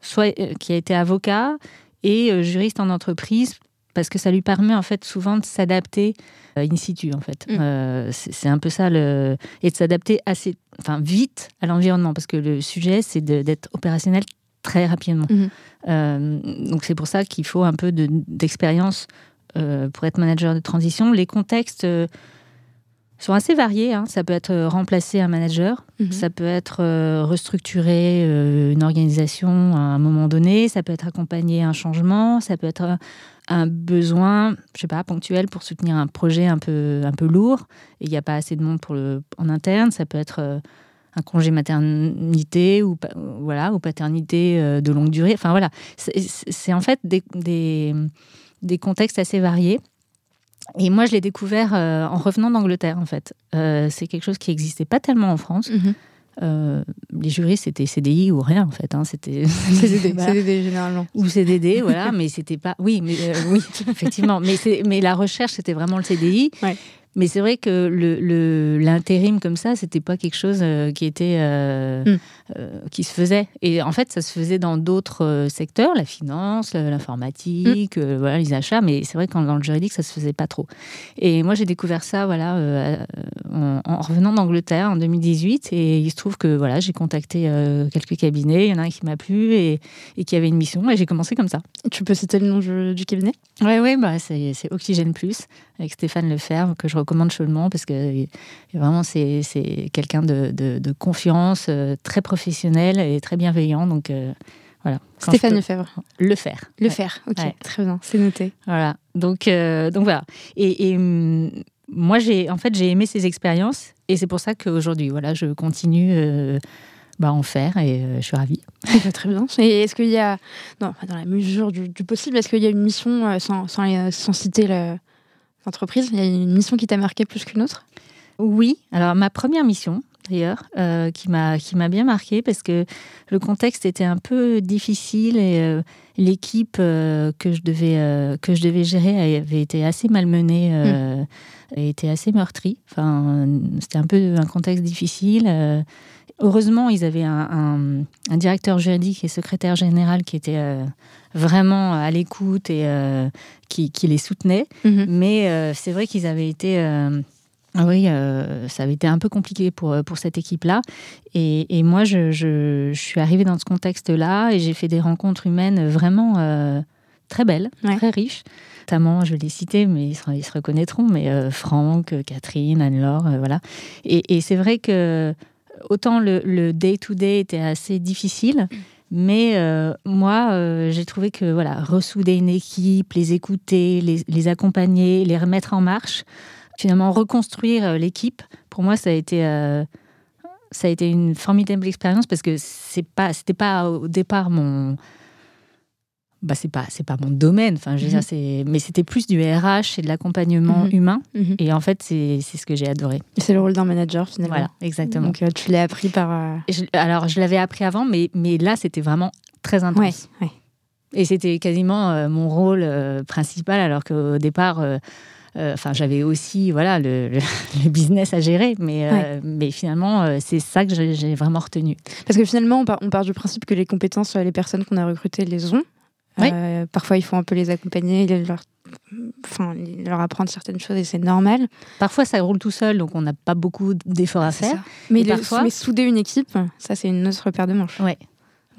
soit qui a été avocat et euh, juriste en entreprise parce que ça lui permet en fait souvent de s'adapter euh, in situ en fait. Mm. Euh, c'est un peu ça le et de s'adapter assez, enfin vite à l'environnement parce que le sujet c'est d'être opérationnel très rapidement. Mm-hmm. donc c'est pour ça qu'il faut un peu d'expérience pour être manager de transition. Les contextes sont assez variés. Hein. Ça peut être euh, remplacer un manager, mhm. ça peut être euh, restructurer euh, une organisation à un moment donné, ça peut être accompagner un changement, ça peut être un besoin, je sais pas, ponctuel pour soutenir un projet un peu, un peu lourd et il n'y a pas assez de monde pour le, en interne. Ça peut être un congé maternité ou, voilà, ou paternité de longue durée. Enfin voilà, c'est en fait des, des, des contextes assez variés. Et moi, je l'ai découvert euh, en revenant d'Angleterre, en fait. Euh, c'est quelque chose qui n'existait pas tellement en France. Mhm. Euh, les juristes, c'était CDI ou rien, en fait. Hein. C'était CDD, CDD, généralement. Ou CDD, voilà. mais c'était pas... Oui, mais, oui effectivement. Mais, mais la recherche, c'était vraiment le CDI. Ouais. Mais c'est vrai que l'intérim le, comme ça, c'était pas quelque chose qui était hmm. Qui se faisait. Et en fait, ça se faisait dans d'autres secteurs, la finance, l'informatique, hmm. voilà, les achats. Mais c'est vrai que dans le juridique, ça se faisait pas trop. Et moi, j'ai découvert ça, voilà, en, revenant d'Angleterre en 2018. Et il se trouve que voilà, j'ai contacté quelques cabinets. Il y en a un qui m'a plu et, qui avait une mission. Et j'ai commencé comme ça. Tu peux citer le nom du, cabinet? Oui, oui, bah, c'est Oxygène Plus avec Stéphane Lefebvre que je recommande chaudement parce que vraiment c'est quelqu'un de, de, confiance, euh, très professionnel et très bienveillant. Donc euh, voilà. Stéphane Lefebvre. Le faire. Le faire, ok, très bien, c'est noté. Voilà. Donc, euh, donc voilà. Et, hum, moi, j'ai en fait j'ai aimé ces expériences et c'est pour ça qu'aujourd'hui, voilà, je continue. Bah, en faire et je suis ravie. Bah, très bien. Et est-ce qu'il y a, non, dans la mesure du, possible, est-ce qu'il y a une mission, sans, sans, sans citer le, entreprise Il y a une mission qui t'a marqué plus qu'une autre? Oui. Alors, ma première mission, d'ailleurs, euh, qui m'a qui m'a bien marqué parce que le contexte était un peu difficile et euh, l'équipe euh, que je devais que je devais gérer avait été assez malmenée mm. et était assez meurtrie. Enfin, c'était un peu un contexte difficile. heureusement, ils avaient un, un, directeur juridique et secrétaire général qui était vraiment à l'écoute et euh, qui, les soutenait. Mhm. Mais euh, c'est vrai qu'ils avaient été euh, oui, ça avait été un peu compliqué pour, pour cette équipe-là. Et, moi, je, suis arrivée dans ce contexte-là et j'ai fait des rencontres humaines vraiment très belles, très riches. Notamment, je l'ai cité, mais ils se, reconnaîtront, mais Franck, Catherine, Anne-Laure, voilà. Et, c'est vrai que autant le day-to-day était assez difficile, mais euh, moi, euh, j'ai trouvé que voilà, ressouder une équipe, les écouter, les, accompagner, les remettre en marche, finalement reconstruire euh, l'équipe, pour moi, ça a été ça a été une formidable expérience parce que c'est pas c'était pas au départ mon bah c'est pas c'est pas mon domaine. Enfin je veux mhm. c'est mais c'était plus du RH et de l'accompagnement mhm. humain. Mhm. et en fait c'est ce que j'ai adoré. C'est le rôle d'un manager finalement. Voilà exactement. Donc euh, tu l'as appris par euh, alors je l'avais appris avant mais mais là c'était vraiment très intense. Ouais, et c'était quasiment euh, mon rôle principal alors qu'au départ Enfin, j'avais aussi voilà le, le, business à gérer, mais, mais finalement, c'est ça que j'ai vraiment retenu. Parce que finalement, on part, on part, du principe que les compétences, les personnes qu'on a recrutées les ont, parfois, il faut un peu les accompagner, leur enfin, leur apprendre certaines choses et c'est normal. Parfois, ça roule tout seul, donc on n'a pas beaucoup d'efforts à faire. Mais, parfois... mais, souder une équipe, ça, c'est une autre paire de manches. Ouais.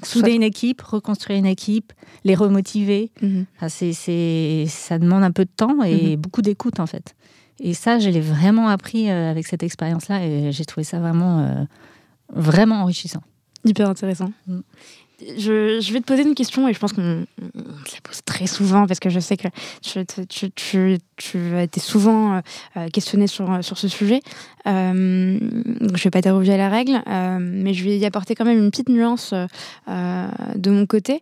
Souder une équipe, reconstruire une équipe, les remotiver, mhm. c'est, ça demande un peu de temps et mhm. beaucoup d'écoute, en fait. Et ça, je l'ai vraiment appris euh, avec cette expérience-là et j'ai trouvé ça vraiment, euh, vraiment enrichissant. Hyper intéressant. Mm je, vais te poser une question et je pense qu'on la pose très souvent parce que je sais que tu, as été souvent euh, questionné sur, sur ce sujet. Euh, je ne vais pas déroger à la règle, euh, mais je vais y apporter quand même une petite nuance de mon côté.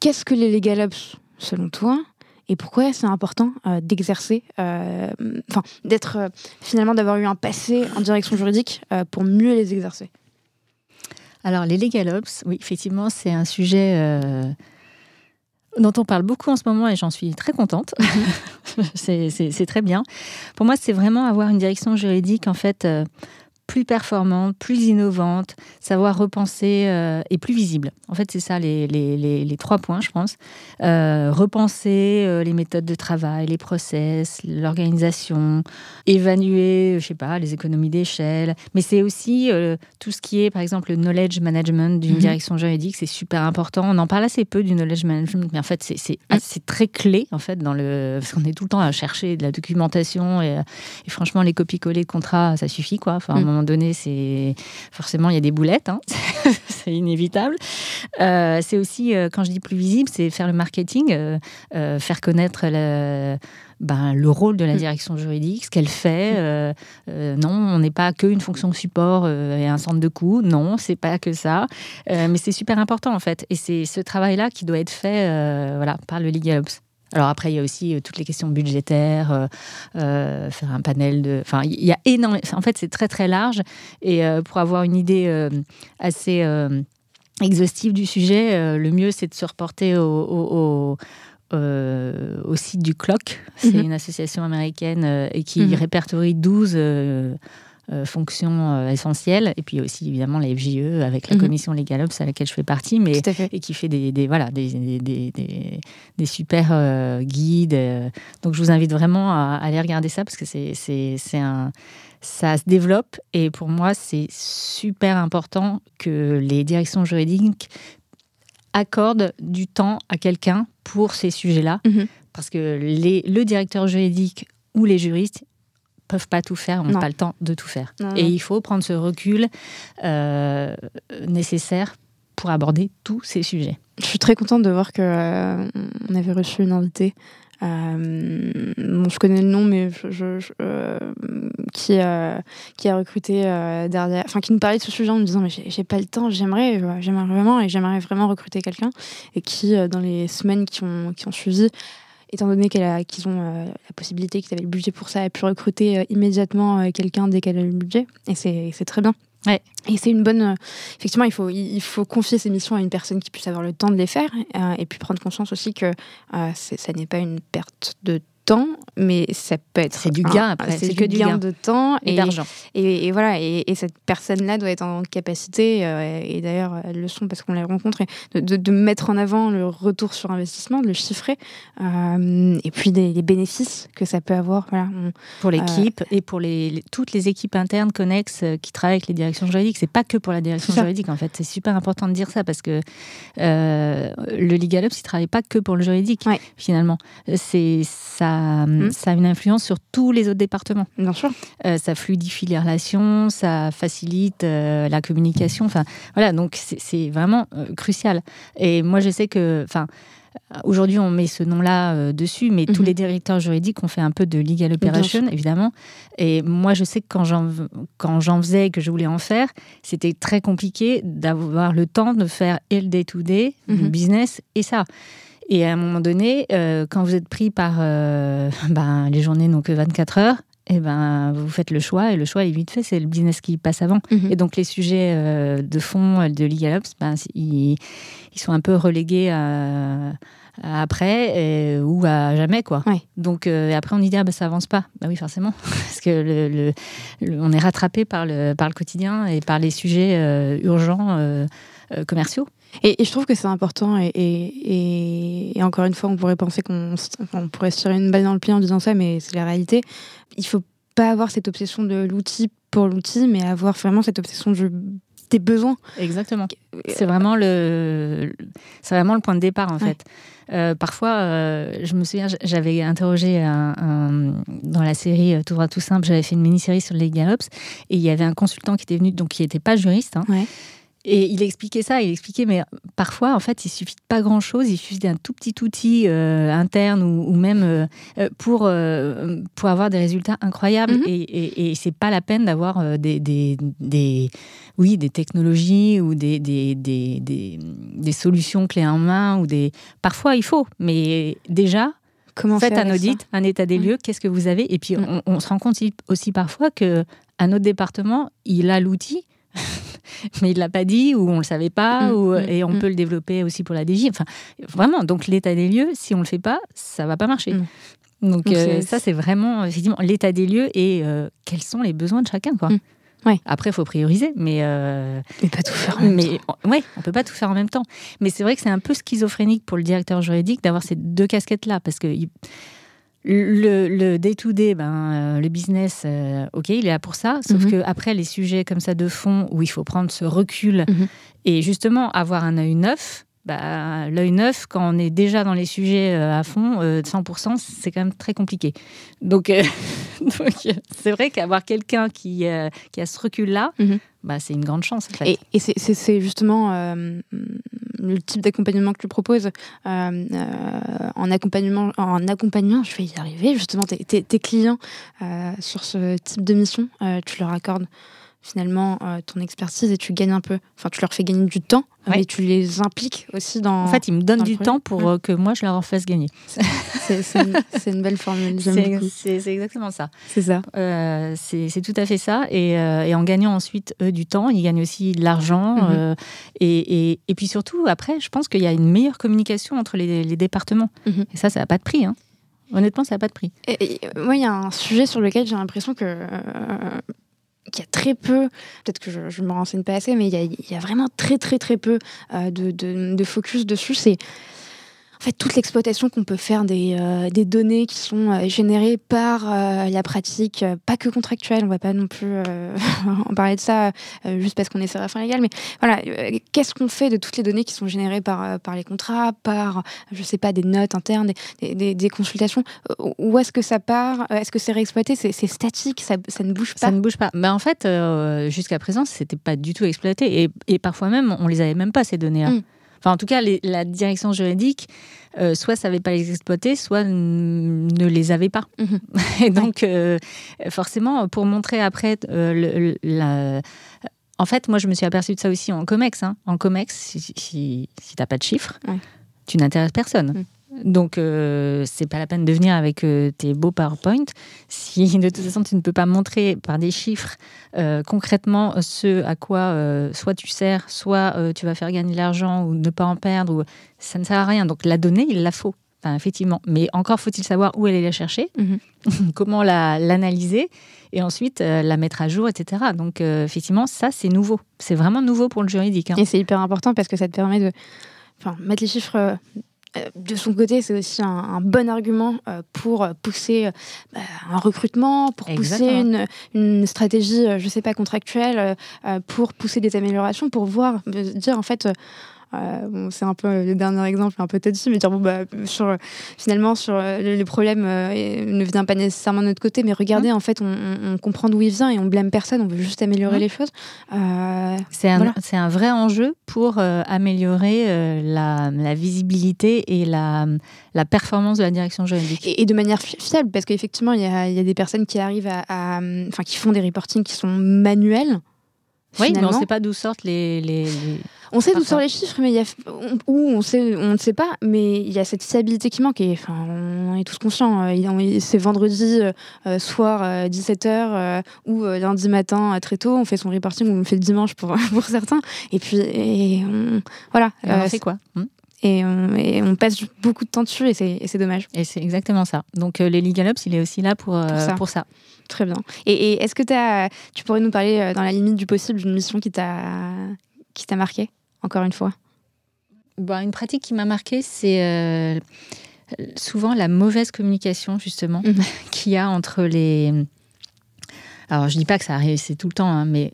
Qu'est-ce que les legal ops selon toi et pourquoi c'est important d'exercer, enfin d'être finalement d'avoir eu un passé en direction juridique pour mieux les exercer? Alors, les legal ops, oui, effectivement, c'est un sujet euh, dont on parle beaucoup en ce moment et j'en suis très contente. Mhm. c'est très bien. Pour moi, c'est vraiment avoir une direction juridique, en fait, euh, plus performante, plus innovante, savoir repenser euh, et plus visible. En fait, c'est ça les, les, les, trois points, je pense. Euh, repenser euh, les méthodes de travail, les process, l'organisation, évaluer, je sais pas, les économies d'échelle. Mais c'est aussi tout ce qui est, par exemple, le knowledge management d'une mhm. direction juridique. C'est super important. On en parle assez peu du knowledge management, mais en fait, c'est très clé, en fait, dans le... parce qu'on est tout le temps à chercher de la documentation et, franchement, les copies-coller de contrats, ça suffit, quoi. Enfin, donné, c'est forcément il y a des boulettes, hein. c'est inévitable. Euh, c'est aussi, euh, quand je dis plus visible, c'est faire le marketing, euh, faire connaître le, ben, le rôle de la mm. direction juridique, ce qu'elle fait. non, on n'est pas qu'une fonction support et un centre de coût. Non, c'est pas que ça. mais c'est super important en fait. Et c'est ce travail-là qui doit être fait voilà, par le Legal Ops. Alors après, il y a aussi euh, toutes les questions budgétaires, euh, euh, faire un panel de... Enfin, il y a énormément... En fait, c'est très très large. Et pour avoir une idée assez exhaustive du sujet, le mieux, c'est de se reporter au, au, site du CLOC. C'est mhm. une association américaine et qui mhm. répertorie 12 euh, fonction euh, essentielle. Et puis aussi, évidemment, la FJE avec la mhm. commission Legal Ops à laquelle je fais partie, mais, et qui fait des, des voilà, des, des, des, super euh, guides. Donc, je vous invite vraiment à, aller regarder ça parce que c'est un ça se développe et pour moi c'est super important que les directions juridiques accordent du temps à quelqu'un pour ces sujets-là mhm. parce que les, le directeur juridique ou les juristes peuvent pas tout faire, on n'a pas le temps de tout faire. et il faut prendre ce recul euh, nécessaire pour aborder tous ces sujets. Je suis très contente de voir que euh, on avait reçu une invitée. Euh, je connais le nom, mais je, qui, qui a recruté derrière, enfin qui nous parlait de ce sujet en me disant mais j'ai pas le temps, j'aimerais, j'aimerais vraiment et j'aimerais vraiment recruter quelqu'un et qui dans les semaines qui ont qui ont suivi étant donné qu'ils ont euh, la possibilité, qu'ils avaient le budget pour ça, a pu recruter euh, immédiatement euh, quelqu'un dès qu'elle a le budget. Et c'est très bien. Ouais. Et c'est une bonne. effectivement, il faut, il faut confier ces missions à une personne qui puisse avoir le temps de les faire et puis prendre conscience aussi que ça n'est pas une perte de mais ça peut être. C'est du gain après. C'est que du gain, de temps et, d'argent. Et, voilà, et, cette personne-là doit être en capacité, euh, et d'ailleurs elles le sont parce qu'on les rencontre, de, de, mettre en avant le retour sur investissement, de le chiffrer, euh, et puis des, bénéfices que ça peut avoir. Voilà, pour l'équipe et pour les, toutes les équipes internes connexes euh, qui travaillent avec les directions juridiques. C'est pas que pour la direction juridique en fait. C'est super important de dire ça parce que le Legal Ops, il travaille pas que pour le juridique finalement. C'est ça Hmm. ça, a une influence sur tous les autres départements. Bien sûr. Euh, ça fluidifie les relations, ça facilite euh, la communication. Enfin, voilà, donc c'est vraiment euh, crucial. Et moi, je sais que, enfin, Aujourd'hui, on met ce nom-là dessus, mais tous mhm. les directeurs juridiques ont fait un peu de legal operation, évidemment. Et moi, je sais que quand j'en faisais, que je voulais en faire, c'était très compliqué d'avoir le temps de faire et le day-to-day, le mhm. business, et ça. Et à un moment donné, euh, quand vous êtes pris par euh, ben, les journées n'ont que 24 heures, et eh ben, vous faites le choix, et le choix est vite fait, c'est le business qui passe avant. Mhm. Et donc les sujets euh, de fond de Legal Ops, ben, ils, ils, sont un peu relégués à, après ou à jamais. quoi. Donc après on dit, ah, ben, ça avance pas. Bah oui, forcément, parce que le, on est rattrapé par le, par le quotidien et par les sujets urgents commerciaux. Et, je trouve que c'est important. Et, et, encore une fois, on pourrait penser qu'on pourrait se tirer une balle dans le pied en disant ça, mais c'est la réalité. Il faut pas avoir cette obsession de l'outil pour l'outil, mais avoir vraiment cette obsession du, des besoins. Exactement. C'est vraiment le, c'est vraiment le point de départ en fait. Euh, parfois, euh, je me souviens, j'avais interrogé un, dans la série euh, Tout droit tout simple, j'avais fait une mini-série sur les Galops, et il y avait un consultant qui était venu, donc qui n'était pas juriste, hein, et il expliquait ça, il expliquait, mais parfois, en fait, il suffit de pas grand-chose, il suffit d'un tout petit outil euh, interne ou, même euh, euh, pour, pour avoir des résultats incroyables. Mhm. Et, et, et c'est pas la peine d'avoir des, des, des, oui, des technologies ou des, des, des, des, solutions clés en main. Ou des... Parfois, il faut, mais déjà, Comment faites un audit, un état des lieux, qu'est-ce que vous avez Et puis, mhm. on, on, se rend compte aussi parfois qu'un autre département, il a l'outil mais il l'a pas dit ou on le savait pas mm, ou, mm, et on mm. peut le développer aussi pour la DJ. Enfin, vraiment. Donc l'état des lieux, si on le fait pas, ça va pas marcher. Donc, euh, ça, c'est vraiment effectivement l'état des lieux et euh, quels sont les besoins de chacun, quoi. Ouais. Après, il faut prioriser, mais euh, mais pas tout faire en même mais, temps. Ouais, on peut pas tout faire en même temps. Mais c'est vrai que c'est un peu schizophrénique pour le directeur juridique d'avoir ces deux casquettes là, parce que le day-to-day, ben, euh, le business, euh, ok, il est là pour ça. Sauf mhm. que après les sujets comme ça de fond, où il faut prendre ce recul mhm. et justement avoir un œil neuf, bah, l'œil neuf, quand on est déjà dans les sujets euh, à fond, 100%, c'est quand même très compliqué. Donc, c'est vrai qu'avoir quelqu'un qui, qui a ce recul-là, mhm. bah, c'est une grande chance. Et, et c'est justement le type d'accompagnement que tu proposes euh, euh, en accompagnement, en accompagnement, je vais y arriver justement tes, tes, clients euh, sur ce type de mission, tu leur accordes finalement ton expertise et tu gagnes un peu, enfin tu leur fais gagner du temps mais tu les impliques aussi dans. En fait, ils me donnent du temps pour euh, que moi je leur en fasse gagner. C'est une, belle formule. C'est exactement ça. C'est ça. Euh, c'est tout à fait ça. Et, euh, et, en gagnant ensuite eux du temps, ils gagnent aussi de l'argent. Mhm. et, et, et, puis surtout, après, je pense qu'il y a une meilleure communication entre les, les départements. Mhm. Et ça, ça n'a pas de prix. Hein. Honnêtement, ça n'a pas de prix. Moi, il y a un sujet sur lequel j'ai l'impression que qu'il y a très peu, peut-être que je ne me renseigne pas assez, mais il y a, vraiment très très très peu euh, de, de, de, focus dessus. C'est en fait, toute l'exploitation qu'on peut faire des, euh, des, données qui sont euh, générées par euh, la pratique, pas que contractuelle, on va pas non plus en parler de ça juste parce qu'on est séraphin légal, mais voilà, qu'est-ce qu'on fait de toutes les données qui sont générées par, par les contrats, par, je sais pas, des notes internes, des, des, des consultations Où est-ce que ça part Est-ce que c'est réexploité C'est statique ça, ça, ne bouge pas? Ça ne bouge pas. Ben, en fait, jusqu'à présent, c'était pas du tout exploité et, et, parfois même, on les avait même pas, ces données-là. Mmh. Enfin, en tout cas, la direction juridique, euh, soit savait pas les exploiter, soit ne les avait pas. Mhm. Et donc, euh, forcément, pour montrer après euh, la... En fait, moi, je me suis aperçue de ça aussi en COMEX. Hein. En COMEX, si, si, tu n'as pas de chiffres, tu n'intéresses personne. Mhm. Donc, euh, c'est pas la peine de venir avec euh, tes beaux PowerPoint si de toute façon tu ne peux pas montrer par des chiffres euh, concrètement ce à quoi soit tu sers, soit tu vas faire gagner de l'argent ou ne pas en perdre, ou... ça ne sert à rien. Donc, la donnée, il la faut. Enfin, effectivement. Mais encore faut-il savoir où aller la chercher, mhm. comment l'analyser et ensuite la mettre à jour, etc. Donc, effectivement, ça, c'est nouveau. C'est vraiment nouveau pour le juridique. Hein. Et c'est hyper important parce que ça te permet de enfin, mettre les chiffres euh, de son côté, c'est aussi un, bon argument euh, pour pousser euh, bah, un recrutement, pour pousser une, stratégie, je ne sais pas, contractuelle, pour pousser des améliorations, pour voir, dire en fait, euh, c'est un peu le dernier exemple, un peu touchy, mais dire bon bah sur finalement sur euh, le, problème euh, ne vient pas nécessairement de notre côté, mais regardez mmh. en fait on, comprend d'où il vient et on blâme personne, on veut juste améliorer mmh. les choses. c'est un, un, vrai enjeu pour améliorer la, la, visibilité et la, la, performance de la direction juridique. Et, de manière fiable, parce qu'effectivement il y a, y a, des personnes qui arrivent à, enfin qui font des reportings qui sont manuels. Oui, mais on ne sait pas d'où sortent les, les, on sait d'où sortent les chiffres, mais il y a, ou on sait, on ne sait pas, mais il y a cette fiabilité qui manque. Et enfin, on est tous conscients. Euh, c'est vendredi euh, euh, soir 17h ou lundi matin très tôt. On fait son reporting ou on fait le dimanche pour, pour certains. Et puis, et voilà. Et on fait quoi et on, passe beaucoup de temps dessus et c'est dommage. Et c'est exactement ça. Donc les Legal Ops, il est aussi là pour, pour ça. Très bien. Et, est-ce que as, tu pourrais nous parler dans la limite du possible d'une mission qui t'a marqué encore une fois? Bon, une pratique qui m'a marquée, c'est souvent la mauvaise communication, justement, mhm. qu'il y a entre les. Alors, je dis pas que ça arrive, c'est tout le temps, hein, mais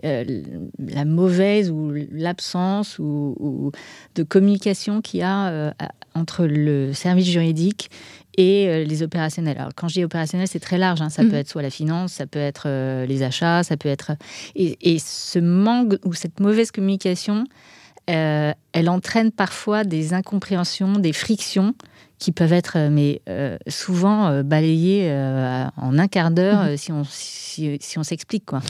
la mauvaise ou l'absence ou, de communication qu'il y a entre le service juridique et euh, les opérationnels. Alors, quand je dis opérationnel, c'est très large. Hein. Ça mhm. peut être soit la finance, ça peut être euh, les achats, ça peut être. Et, ce manque ou cette mauvaise communication, euh, elle entraîne parfois des incompréhensions, des frictions qui peuvent être, mais souvent balayées en un quart d'heure mhm. si on si, si on s'explique quoi.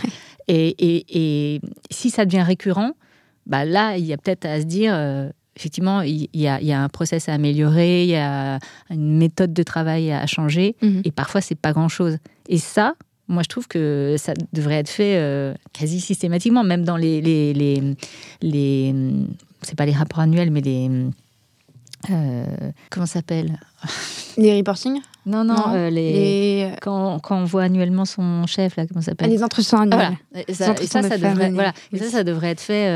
Et, et, et, si ça devient récurrent, bah là, il y a peut-être à se dire effectivement, il y, a, un process à améliorer, il y a une méthode de travail à changer, mhm. et parfois c'est pas grand-chose. Et ça, moi je trouve que ça devrait être fait euh, quasi systématiquement, même dans les, les, les, les c'est pas les rapports annuels, mais les euh, comment s'appelle Les reporting non, non, euh, les... Quand, quand, on voit annuellement son chef, là, comment ça s'appelle Les entretiens annuels. Et ça, ça, devrait, voilà. ça, ça devrait être fait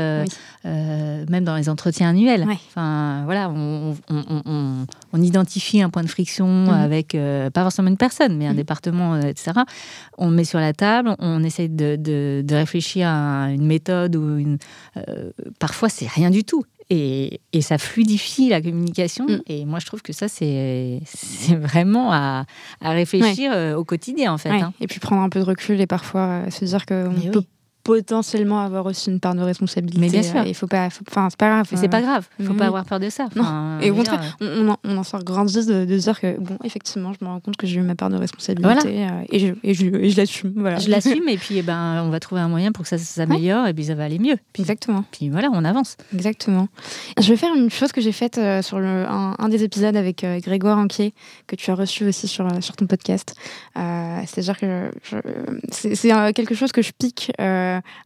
euh, même dans les entretiens annuels. Enfin, voilà, on, on, on, identifie un point de friction mhm. avec, pas forcément une personne, mais un mhm. département, etc. On met sur la table, on essaye de, de, de réfléchir à une méthode ou une. parfois, c'est rien du tout et, et, ça fluidifie la communication. Mm. Et moi, je trouve que ça, c'est vraiment à, à réfléchir euh, au quotidien, en fait. Hein. Et puis prendre un peu de recul et parfois euh, se dire qu'on peut potentiellement avoir aussi une part de responsabilité. Mais bien sûr. Il faut pas, enfin, c'est pas grave. c'est pas grave. Il faut pas avoir peur de ça. Et au contraire, on, on, en sort grandi de, de, dire que, bon, effectivement, je me rends compte que j'ai eu ma part de responsabilité euh, et, je, et, je, je l'assume. Voilà. Je l'assume et puis, eh ben, on va trouver un moyen pour que ça s'améliore et puis ça va aller mieux. Exactement. Puis voilà, on avance. Exactement. Je vais faire une chose que j'ai faite euh, sur le, un, des épisodes avec euh, Grégoire Anquier, que tu as reçu aussi sur, sur ton podcast. C'est-à-dire que c'est quelque chose que je pique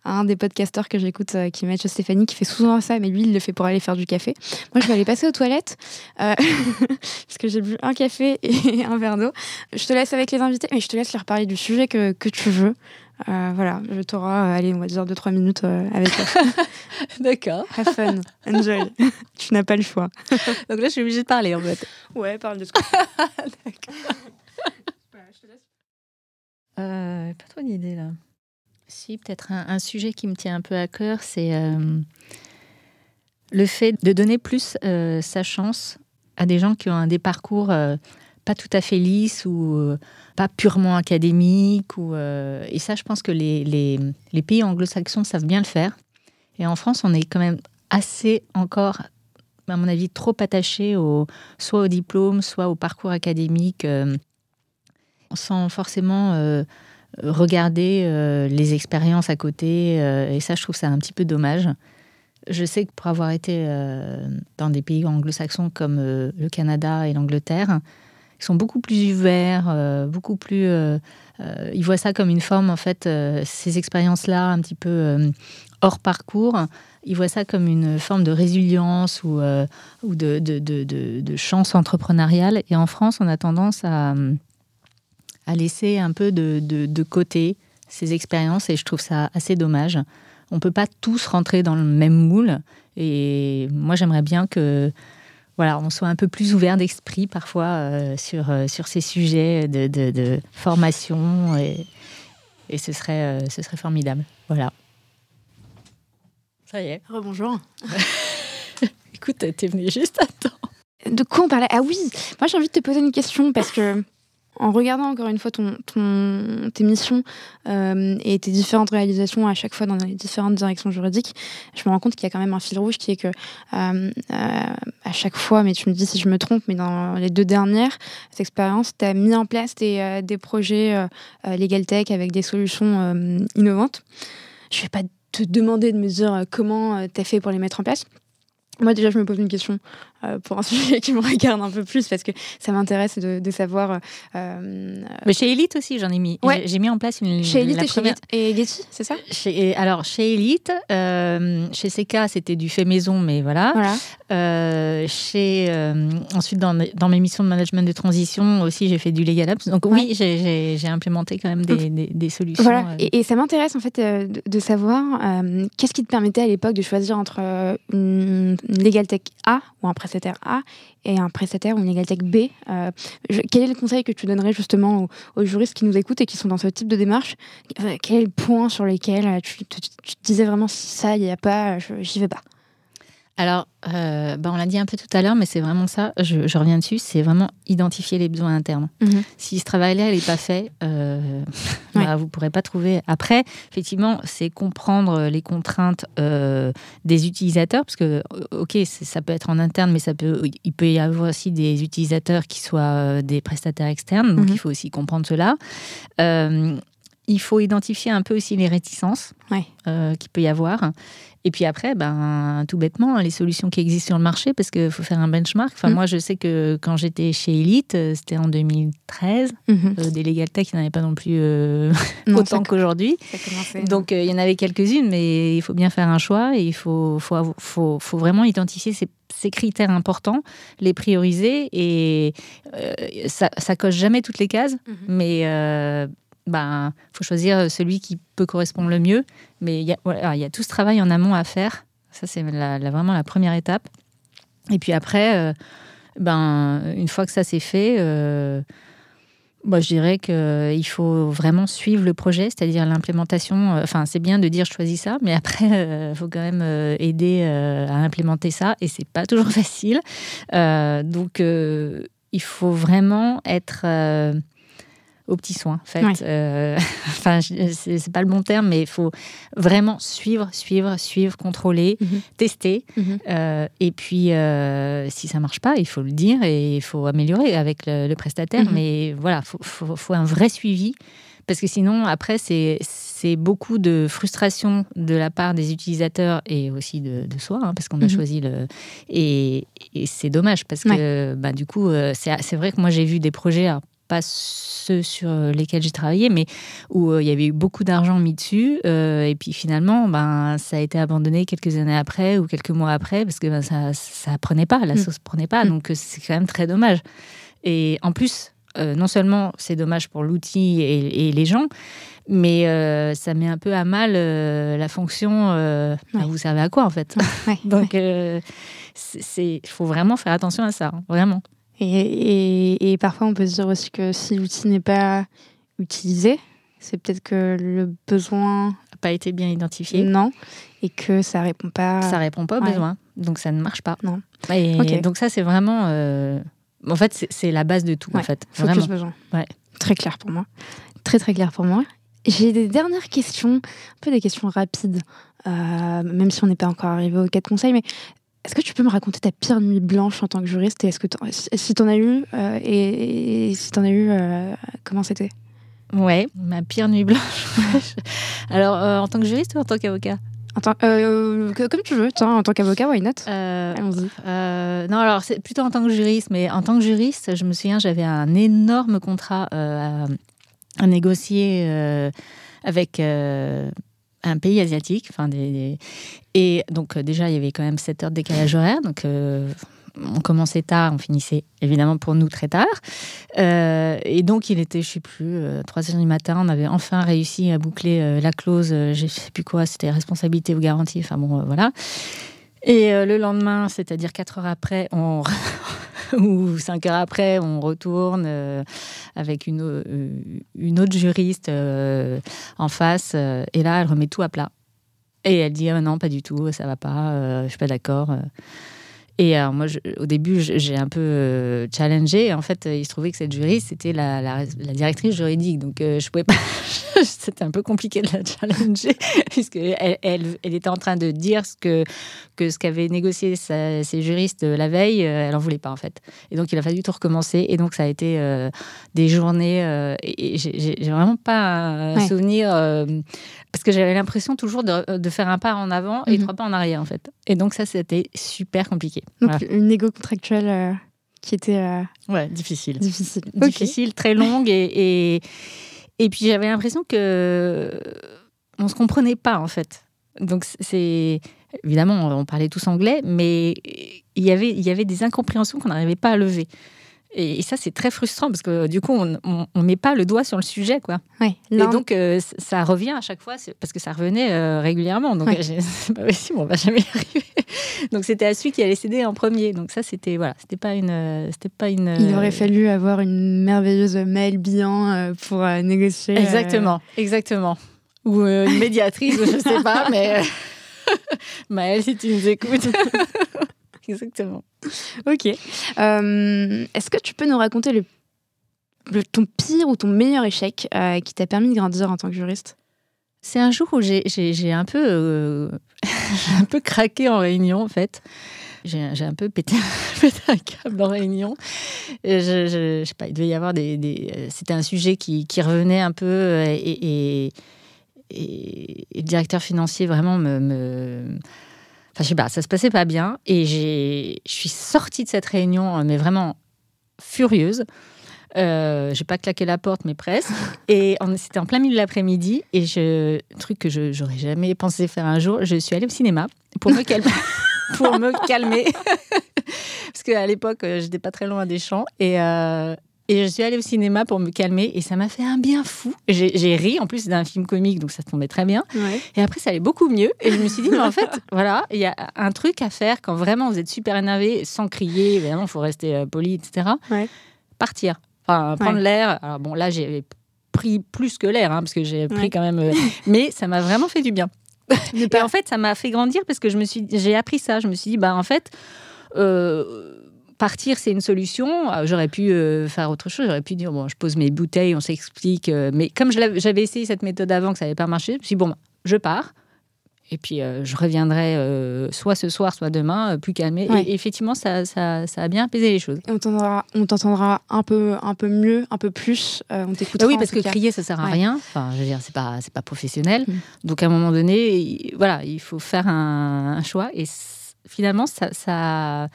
un des podcasteurs que j'écoute euh, qui match Stéphanie qui fait souvent ça, mais lui il le fait pour aller faire du café. Moi je vais aller passer aux toilettes euh, parce que j'ai bu un café et un verre d'eau. Je te laisse avec les invités, mais je te laisse leur parler du sujet que, que tu veux. Euh, voilà, je t'aurai, allez, on va dire 2-3 minutes avec eux. D'accord. Have fun, enjoy. tu n'as pas le choix. Donc là, je suis obligée de parler en fait. Ouais, parle de ce que D'accord. je te laisse. pas trop d'idées là. Peut-être un, sujet qui me tient un peu à cœur, c'est euh, le fait de donner plus euh, sa chance à des gens qui ont des parcours euh, pas tout à fait lisses ou pas purement académiques. Et ça, je pense que les, pays anglo-saxons savent bien le faire. Et en France, on est quand même assez encore, à mon avis, trop attaché au, soit au diplôme, soit au parcours académique, sans forcément regarder euh, les expériences à côté. Euh, et ça, je trouve ça un petit peu dommage. Je sais que pour avoir été euh, dans des pays anglo-saxons comme le Canada et l'Angleterre, ils sont beaucoup plus ouverts, beaucoup plus. ils voient ça comme une forme, en fait, ces expériences-là, un petit peu hors parcours, ils voient ça comme une forme de résilience ou, ou de, de, de, de, chance entrepreneuriale. Et en France, on a tendance à à laisser un peu de, de, côté ces expériences et je trouve ça assez dommage. On peut pas tous rentrer dans le même moule et moi j'aimerais bien que voilà, on soit un peu plus ouvert d'esprit parfois euh, sur, euh, sur ces sujets de, de, de formation et, et ce, serait, euh, ce serait formidable. Voilà. Ça y est. Rebonjour. Écoute, t'es venu juste à temps. De quoi on parlait? Ah oui, moi j'ai envie de te poser une question parce que en regardant encore une fois ton, tes missions euh, et tes différentes réalisations à chaque fois dans les différentes directions juridiques, je me rends compte qu'il y a quand même un fil rouge qui est que euh, euh, à chaque fois, mais tu me dis si je me trompe, mais dans les deux dernières expériences, tu as mis en place des, des projets Legal Tech avec des solutions innovantes. Je ne vais pas te demander de me dire comment tu as fait pour les mettre en place. Moi déjà, je me pose une question. Pour un sujet qui me regarde un peu plus parce que ça m'intéresse de, savoir. Mais chez Elite aussi, j'en ai mis. J'ai mis en place une. Chez Elite et, première... et Getty, c'est ça? Chez, Alors, chez Elite, chez CK, c'était du fait maison, mais voilà. voilà. chez, ensuite, dans, dans, mes missions de management de transition aussi, j'ai fait du Legal Apps. Donc, oui, j'ai implémenté quand même des, des, solutions. Voilà. Et, ça m'intéresse en fait de, de savoir qu'est-ce qui te permettait à l'époque de choisir entre une, Legal Tech A ou un A et un prestataire ou une Tech B. Euh, quel est le conseil que tu donnerais justement aux, juristes qui nous écoutent et qui sont dans ce type de démarche Quel est point sur lequel tu, tu, tu disais vraiment si ça, il n'y a pas, j'y vais pas? Alors, euh, bah, on l'a dit un peu tout à l'heure, mais c'est vraiment ça, je, reviens dessus, c'est vraiment identifier les besoins internes. Mhm. Si ce travail-là n'est pas fait, euh, bah, vous ne pourrez pas trouver. Après, effectivement, c'est comprendre les contraintes euh, des utilisateurs, parce que, ok, ça peut être en interne, mais ça peut, il peut y avoir aussi des utilisateurs qui soient des prestataires externes, donc mhm. il faut aussi comprendre cela. il faut identifier un peu aussi les réticences qu'il peut y avoir. Et puis après, ben, tout bêtement, les solutions qui existent sur le marché, parce qu'il faut faire un benchmark. Enfin, mm. Moi, je sais que quand j'étais chez Elite, euh, c'était en 2013, mm-hmm. euh, des Legal Tech, il n'y en avait pas non plus euh, autant qu'aujourd'hui. Donc, il y en avait quelques-unes, mais il faut bien faire un choix et il faut, faut, faut, faut vraiment identifier ces, ces, critères importants, les prioriser et ça, ça coche jamais toutes les cases, mm-hmm. mais ben, faut choisir celui qui peut correspondre le mieux. Mais il y, a, y a tout ce travail en amont à faire. Ça, c'est vraiment la première étape. Et puis après, euh, ben, une fois que ça s'est fait, euh, moi, je dirais qu'il faut vraiment suivre le projet, c'est-à-dire l'implémentation. Euh, enfin, c'est bien de dire je choisis ça, mais après, il faut quand même aider à implémenter ça, et c'est pas toujours facile. donc, il faut vraiment être aux petits soins. En fait, euh, enfin, c'est pas le bon terme, mais il faut vraiment suivre, suivre, suivre, contrôler, mhm. tester. Mhm. Euh, et puis, euh, si ça marche pas, il faut le dire et il faut améliorer avec le, prestataire. Mhm. Mais voilà, faut, faut, un vrai suivi. Parce que sinon, après, c'est beaucoup de frustration de la part des utilisateurs et aussi de, soi, hein, parce qu'on a choisi le. Et, c'est dommage, parce que bah, du coup, c'est vrai que moi, j'ai vu des projets, pas ceux sur lesquels j'ai travaillé, mais où euh, il y avait eu beaucoup d'argent mis dessus. Euh, et puis finalement, ben, ça a été abandonné quelques années après ou quelques mois après parce que ben, ça ne prenait pas, la mm. sauce ne prenait pas. Mm. Donc c'est quand même très dommage. Et en plus, euh, non seulement c'est dommage pour l'outil et, les gens, mais ça met un peu à mal la fonction. Vous savez à quoi en fait? Donc il faut vraiment faire attention à ça, hein, vraiment. Et, parfois, on peut se dire aussi que si l'outil n'est pas utilisé, c'est peut-être que le besoin n'a pas été bien identifié. Non, et que ça répond pas. Ça répond pas aux besoins, donc ça ne marche pas. Non. Et donc ça, c'est vraiment. Euh, en fait, c'est la base de tout. en fait, focus besoin. Ouais. Très clair pour moi. Très très clair pour moi. J'ai des dernières questions, un peu des questions rapides, euh, même si on n'est pas encore arrivé aux quatre conseils, mais est-ce que tu peux me raconter ta pire nuit blanche en tant que juriste et est-ce que si t'en as eu euh, et, si t'en as eu, euh, comment c'était? Ouais, ma pire nuit blanche. Alors, euh, en tant que juriste ou en tant qu'avocat? En tant, comme tu veux, en tant qu'avocat, why not? Allons-y. non, alors c'est plutôt en tant que juriste, mais en tant que juriste, je me souviens, j'avais un énorme contrat à, à, négocier avec un pays asiatique. Enfin, des, Et donc, euh, déjà, il y avait quand même 7 heures de décalage horaire. Donc, euh, on commençait tard, on finissait évidemment pour nous très tard. Euh, et donc, il était, je ne sais plus, 3 heures du matin. On avait enfin réussi à boucler la clause, je ne sais plus quoi, c'était responsabilité ou garantie. Enfin, bon, voilà. Et le lendemain, c'est-à-dire 4 heures après, ou cinq heures après, on retourne euh, avec une, euh, une autre juriste euh, en face. et là, elle remet tout à plat. Et elle dit ah, non, pas du tout, ça va pas, je suis pas d'accord. Et moi, au début, j'ai un peu challengé. En fait, il se trouvait que cette juriste, c'était la, directrice juridique. Donc, je pouvais pas. c'était un peu compliqué de la challenger, puisqu'elle elle, elle, était en train de dire ce que, que ce qu'avaient négocié ses juristes la veille, elle en voulait pas en fait. Et donc il a fallu tout recommencer. Et donc ça a été des journées. et j'ai vraiment pas un souvenir parce que j'avais l'impression toujours de, faire un pas en avant et mhm. trois pas en arrière en fait. Et donc ça c'était super compliqué. Donc une négo contractuelle qui était euh, ouais difficile difficile difficile très longue et, et, et puis j'avais l'impression que on se comprenait pas en fait donc c'est évidemment on parlait tous anglais mais il y avait il y avait des incompréhensions qu'on n'arrivait pas à lever et, ça, c'est très frustrant parce que du coup, on ne met pas le doigt sur le sujet. Quoi. Ouais, et donc, euh, ça revient à chaque fois parce que ça revenait euh, régulièrement. Donc, c'est pas possible, on va jamais y arriver. donc, c'était à celui qui allait céder en premier. Donc, ça, c'était voilà, c'était pas une. Euh, c'était pas une Il aurait fallu avoir une merveilleuse mail bien pour négocier. Exactement, exactement. Ou une médiatrice, je sais pas, mais. Maëlle, si tu nous écoutes. Exactement. Ok. Euh, est-ce que tu peux nous raconter le, ton pire ou ton meilleur échec euh, qui t'a permis de grandir en tant que juriste? C'est un jour où j'ai un peu euh, un peu craqué en réunion en fait. J'ai un peu pété, un câble en réunion. je, je, sais pas, il devait y avoir des. C'était un sujet qui, qui, revenait un peu et, et, et, le directeur financier vraiment me, me Enfin, je sais pas, ça se passait pas bien. Et je suis sortie de cette réunion, mais vraiment furieuse. Euh, j'ai pas claqué la porte, mais presque. Et c'était en plein milieu de l'après-midi. Et je, truc que je j'aurais jamais pensé faire un jour, je suis allée au cinéma pour me calmer. pour me calmer. Parce qu'à l'époque, euh, j'étais pas très loin des champs. Et, euh, et je suis allée au cinéma pour me calmer et ça m'a fait un bien fou. J'ai ri, en plus d'un film comique, donc ça tombait très bien. Et après, ça allait beaucoup mieux. Et je me suis dit, mais en fait, voilà, il y a un truc à faire quand vraiment vous êtes super énervé, sans crier, évidemment, il faut rester euh, poli, etc. Partir. Enfin, prendre l'air. Alors bon, là, j'ai pris plus que l'air, hein, parce que j'ai pris quand même... Euh, mais ça m'a vraiment fait du bien. et en fait, ça m'a fait grandir parce que je me suis, j'ai appris ça. Je me suis dit, bah en fait... Euh, partir, c'est une solution. Euh, j'aurais pu euh, faire autre chose. J'aurais pu dire, bon, je pose mes bouteilles, on s'explique. Euh, mais comme j'avais essayé cette méthode avant, que ça n'avait pas marché, je me suis dit, bon, je pars. Et puis, je reviendrai soit ce soir, soit demain, plus calmé. Et, effectivement, ça, ça, ça, a bien apaisé les choses. Et on t'entendra un peu, un peu mieux, un peu plus. on t'écoutera. Ah oui, parce que crier, ça sert à rien. Enfin, je veux dire, c'est pas, c'est pas professionnel. Mm. Donc, à un moment donné, voilà, il faut faire un, un choix. Et finalement, ça, ça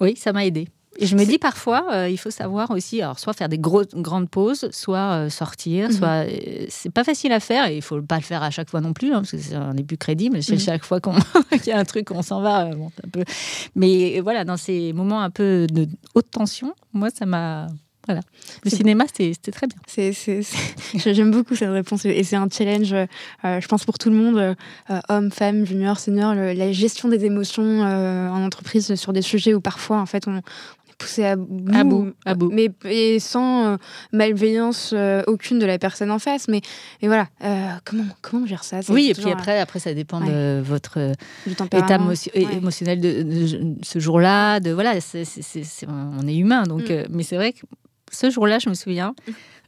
oui, ça m'a aidé. Et je me dis parfois, euh, il faut savoir aussi, alors soit faire des grosses, grandes pauses, soit euh, sortir, mhm. soit euh, c'est pas facile à faire et il faut pas le faire à chaque fois non plus, hein, parce que on n'est plus crédible. C'est mhm. chaque fois qu'il y a un truc, on s'en va. un peu. Mais voilà, dans ces moments un peu de haute tension, moi, ça m'a voilà. Le cinéma, c'était très bien. J'aime beaucoup cette réponse et c'est un challenge, je pense, pour tout le monde, homme, femme, junior, senior, la gestion des émotions en entreprise sur des sujets où parfois, en fait, on, poussé à bout, à bout, mais et sans euh, malveillance euh, aucune de la personne en face. Mais, mais voilà, euh, comment comment on gère ça? Oui, et puis après, après ça dépend de votre état émotionnel de, ce jour-là. De voilà, on est humain, donc. Mm. mais c'est vrai que ce jour-là, je me souviens.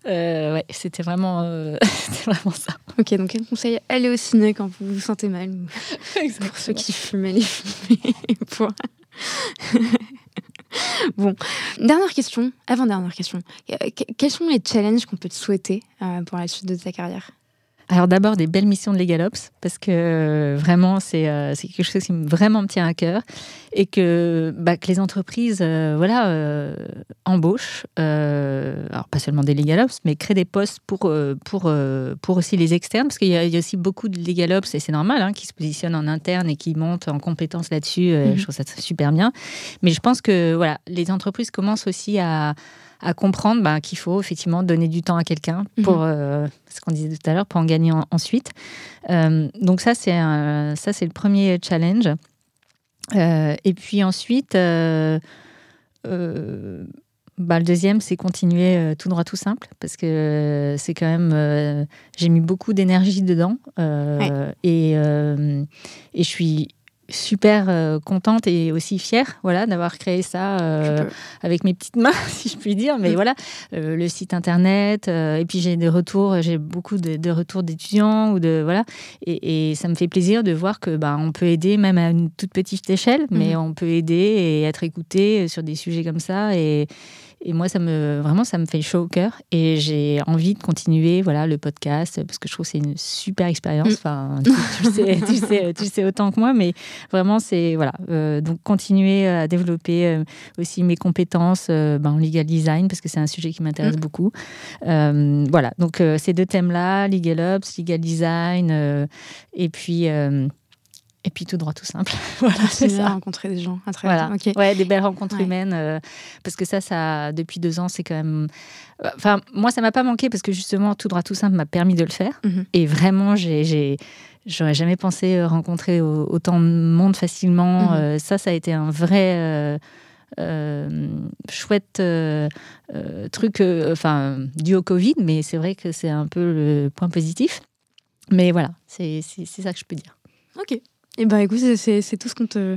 ouais, c'était vraiment, vraiment ça. Ok, donc quel conseil Allez au ciné quand vous vous sentez mal. Pour ceux qui fument, allez fumer. pour... bon, dernière question, avant-dernière question. Euh, quels sont les challenges qu'on peut te souhaiter euh, pour la suite de ta carrière? Alors d'abord des belles missions de Legalops parce que euh, vraiment c'est quelque chose qui me, vraiment me tient à cœur et que, bah, que les entreprises voilà embauchent alors pas seulement des Legalops mais créent des postes pour pour pour aussi les externes parce qu'il y, a aussi beaucoup de Legalops et c'est normal hein, qui se positionnent en interne et qui montent en compétences là-dessus. Mhm. Je trouve ça super bien. Mais je pense que voilà les entreprises commencent aussi à à comprendre bah, qu'il faut effectivement donner du temps à quelqu'un pour mhm. euh, ce qu'on disait tout à l'heure pour en gagner ensuite. Euh, donc ça c'est ça c'est le premier challenge. Euh, et puis ensuite. Bah, le deuxième, c'est continuer tout droit, tout simple, parce que c'est quand même. j'ai mis beaucoup d'énergie dedans et, et je suis super euh, contente et aussi fière voilà, d'avoir créé ça euh, avec mes petites mains, si je puis dire. Mais mm. voilà, euh, le site internet, et puis j'ai des retours, j'ai beaucoup de, retours d'étudiants ou de voilà, et, ça me fait plaisir de voir que bah, on peut aider même à une toute petite échelle, mais mm. on peut aider et être écouté sur des sujets comme ça et et moi, ça me, vraiment, ça me fait chaud au cœur. Et j'ai envie de continuer voilà, le podcast parce que je trouve que c'est une super expérience. Mm. Enfin, tu, sais, tu, sais, tu sais autant que moi, mais vraiment, c'est. Voilà. Euh, donc, continuer à développer euh, aussi mes compétences euh, ben, en legal design parce que c'est un sujet qui m'intéresse mm. beaucoup. voilà. Donc, ces deux thèmes-là, Legal Ops, Legal Design, et puis. Et puis tout droit, tout simple. voilà, c'est ça. rencontrer des gens. voilà. Ouais, des belles rencontres humaines. Euh, parce que ça, ça, depuis deux ans, c'est quand même. Euh, enfin, moi, ça m'a pas manqué parce que justement, tout droit, tout simple m'a permis de le faire. Mhm. Et vraiment, j'ai. J'aurais jamais pensé euh, rencontrer autant de monde facilement. Mhm. ça, ça a été un vrai. chouette truc, enfin, dû au Covid, mais c'est vrai que c'est un peu le point positif. Mais voilà, c'est ça que je peux dire. Ok. Eh ben, écoute, c'est tout ce qu'on te,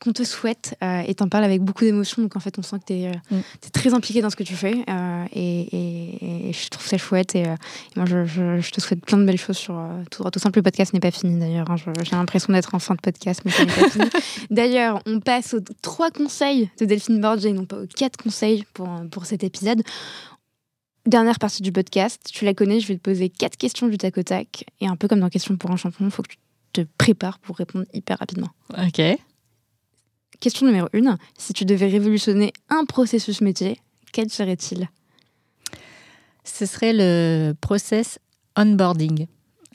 qu'on te souhaite euh, et t'en parles avec beaucoup d'émotion. Donc en fait, on sent que tu es, euh, mm. très impliqué dans ce que tu fais euh, et, je trouve ça chouette. Et, moi, je, te souhaite plein de belles choses sur tout. Tout simple, le podcast n'est pas fini d'ailleurs. Hein. J'ai l'impression d'être en fin de podcast, mais ça n'est pas fini. D'ailleurs, on passe aux trois conseils de Delphine Borges non pas aux quatre conseils pour, pour cet épisode. Dernière partie du podcast, tu la connais, je vais te poser quatre questions du tac au tac. Et un peu comme dans Question pour un champion, il faut que tu te prépare pour répondre hyper rapidement. Ok. Question numéro une. Si tu devais révolutionner un processus métier, quel serait-il? Ce serait le process onboarding.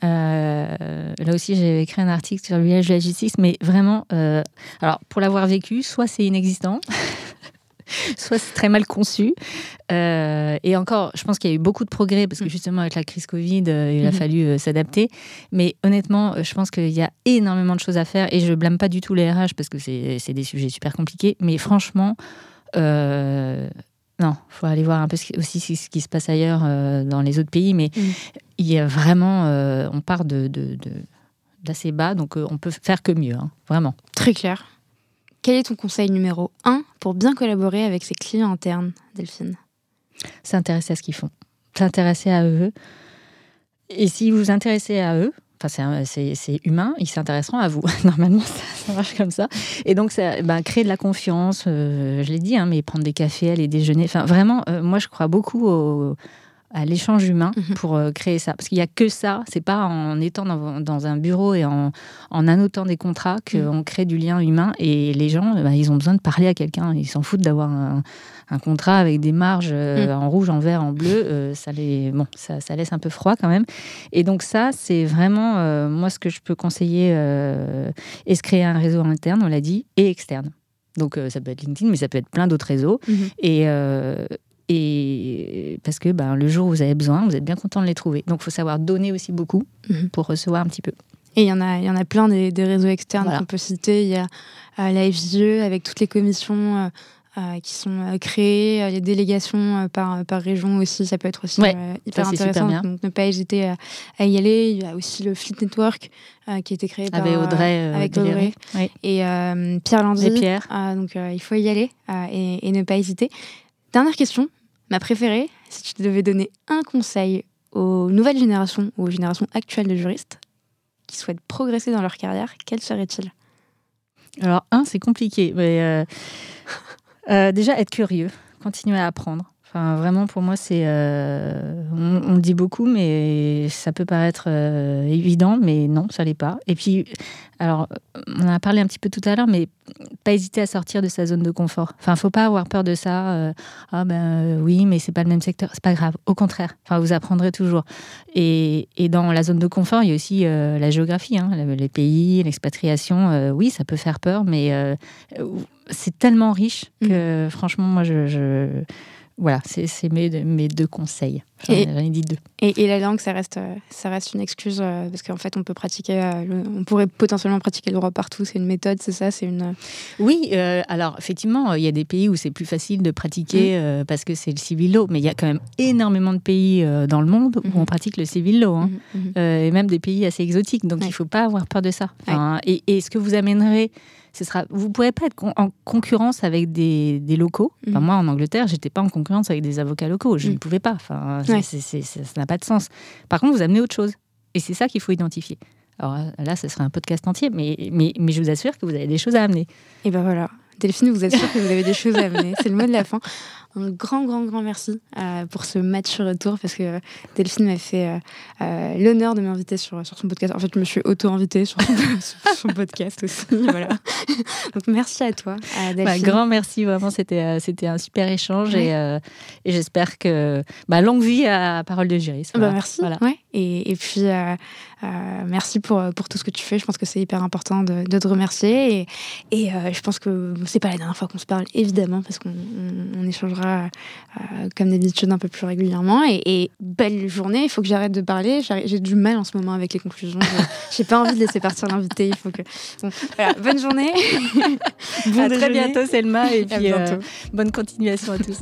Euh, là aussi, j'ai écrit un article sur le village de la justice, mais vraiment, euh, alors pour l'avoir vécu, soit c'est inexistant, soit c'est très mal conçu. Euh, et encore, je pense qu'il y a eu beaucoup de progrès parce que mm. justement avec la crise Covid, euh, il a mm-hmm. fallu euh, s'adapter. Mais honnêtement, je pense qu'il y a énormément de choses à faire et je blâme pas du tout les RH parce que c'est des sujets super compliqués. Mais franchement, non, faut aller voir un peu aussi ce qui se passe ailleurs dans les autres pays. Mais mm. il y a vraiment, on part de, d'assez bas, donc on peut faire que mieux, hein, vraiment. Très clair. Quel est ton conseil numéro 1 pour bien collaborer avec ses clients internes, Delphine? S'intéresser à ce qu'ils font, s'intéresser à eux. Et si vous vous intéressez à eux, c'est humain, ils s'intéresseront à vous. Normalement, ça, marche comme ça. Et donc, ça, ben, créer de la confiance, euh, je l'ai dit, hein, mais prendre des cafés, aller déjeuner. Vraiment, euh, moi, je crois beaucoup au, à l'échange humain mhm. pour euh, créer ça. Parce qu'il n'y a que ça, c'est pas en étant dans, un bureau et en, en annotant des contrats qu'on mhm. crée du lien humain. Et les gens, bah, ils ont besoin de parler à quelqu'un. Ils s'en foutent d'avoir un, contrat avec des marges euh, mhm. en rouge, en vert, en bleu. Euh, ça, les, bon, ça, ça, laisse un peu froid quand même. Et donc ça, c'est vraiment, moi, ce que je peux conseiller, est se créer un réseau interne, on l'a dit, et externe. Donc ça peut être LinkedIn, mais ça peut être plein d'autres réseaux. Et, et parce que ben, le jour où vous avez besoin, vous êtes bien content de les trouver. Donc il faut savoir donner aussi beaucoup mhm. pour recevoir un petit peu. Et il y en a, il y en a plein des, réseaux externes qu'on peut citer. Il y a euh, la FGE avec toutes les commissions euh, euh, qui sont créées, les délégations par, par région aussi, ça peut être aussi hyper intéressant. Donc ne pas hésiter à, y aller. Il y a aussi le Fleet Network qui a été créé par avec Audrey, avec Audrey. et Pierre Landy. Et Pierre. donc il faut y aller et, et ne pas hésiter. Dernière question, ma préférée, si tu devais donner un conseil aux nouvelles générations ou aux générations actuelles de juristes qui souhaitent progresser dans leur carrière, quel serait-il? Alors, un, c'est compliqué. Mais euh, euh, déjà, être curieux, continuer à apprendre. Enfin, vraiment, pour moi, c'est. Euh, on, le dit beaucoup, mais ça peut paraître évident, mais non, ça l'est pas. Et puis, alors, on en a parlé un petit peu tout à l'heure, mais pas hésiter à sortir de sa zone de confort. Enfin, faut pas avoir peur de ça. Euh, ah ben euh, oui, mais c'est pas le même secteur. C'est pas grave. Au contraire. Enfin, vous apprendrez toujours. Et, et dans la zone de confort, il y a aussi euh, la géographie, hein, les pays, l'expatriation. oui, ça peut faire peur, mais c'est tellement riche que, mm. franchement, moi, je, voilà, c'est mes, mes deux conseils. J'en ai dit deux. Et, la langue, ça reste, ça reste une excuse parce qu'en fait, on peut pratiquer, on pourrait potentiellement pratiquer le droit partout. C'est une méthode, c'est ça, c'est une. Oui, alors effectivement, il y a des pays où c'est plus facile de pratiquer mmh. parce que c'est le civil law, mais il y a quand même énormément de pays dans le monde où mmh. on pratique le civil law, hein. mmh, et même des pays assez exotiques. Donc il ne faut pas avoir peur de ça. et, et, ce que vous amènerez ce sera, vous ne pourrez pas être en concurrence avec des, locaux. Enfin, mm. Moi, en Angleterre, j'étais pas en concurrence avec des avocats locaux. Je ne mm. pouvais pas. Enfin, ça n'a pas de sens. Par contre, vous amenez autre chose. Et c'est ça qu'il faut identifier. Alors là, ce serait un podcast entier, mais, mais, mais je vous assure que vous avez des choses à amener. Et ben voilà. Delphine vous assure que vous avez des choses à amener. C'est le mot de la fin. Un grand, grand, grand merci euh, pour ce match retour parce que Delphine m'a fait euh, euh, l'honneur de m'inviter sur, sur son podcast. En fait, je me suis auto-invitée sur, son podcast aussi. Voilà. Donc, merci à toi, Delphine. Bah, grand merci, vraiment. C'était c'était un super échange et, et j'espère que bah, longue vie à Parole de juriste. Bah, merci. Voilà. Ouais. Et, et puis, merci pour, pour tout ce que tu fais. Je pense que c'est hyper important de, de, te remercier. Et, et je pense que c'est pas la dernière fois qu'on se parle, évidemment, parce qu'on on échangera euh, comme d'habitude un peu plus régulièrement. Et, belle journée, il faut que j'arrête de parler. J'ai du mal en ce moment avec les conclusions. J'ai pas envie de laisser partir l'invité. Il faut que. bonne journée. à très bientôt, Selma. Et puis, euh, bonne continuation à tous.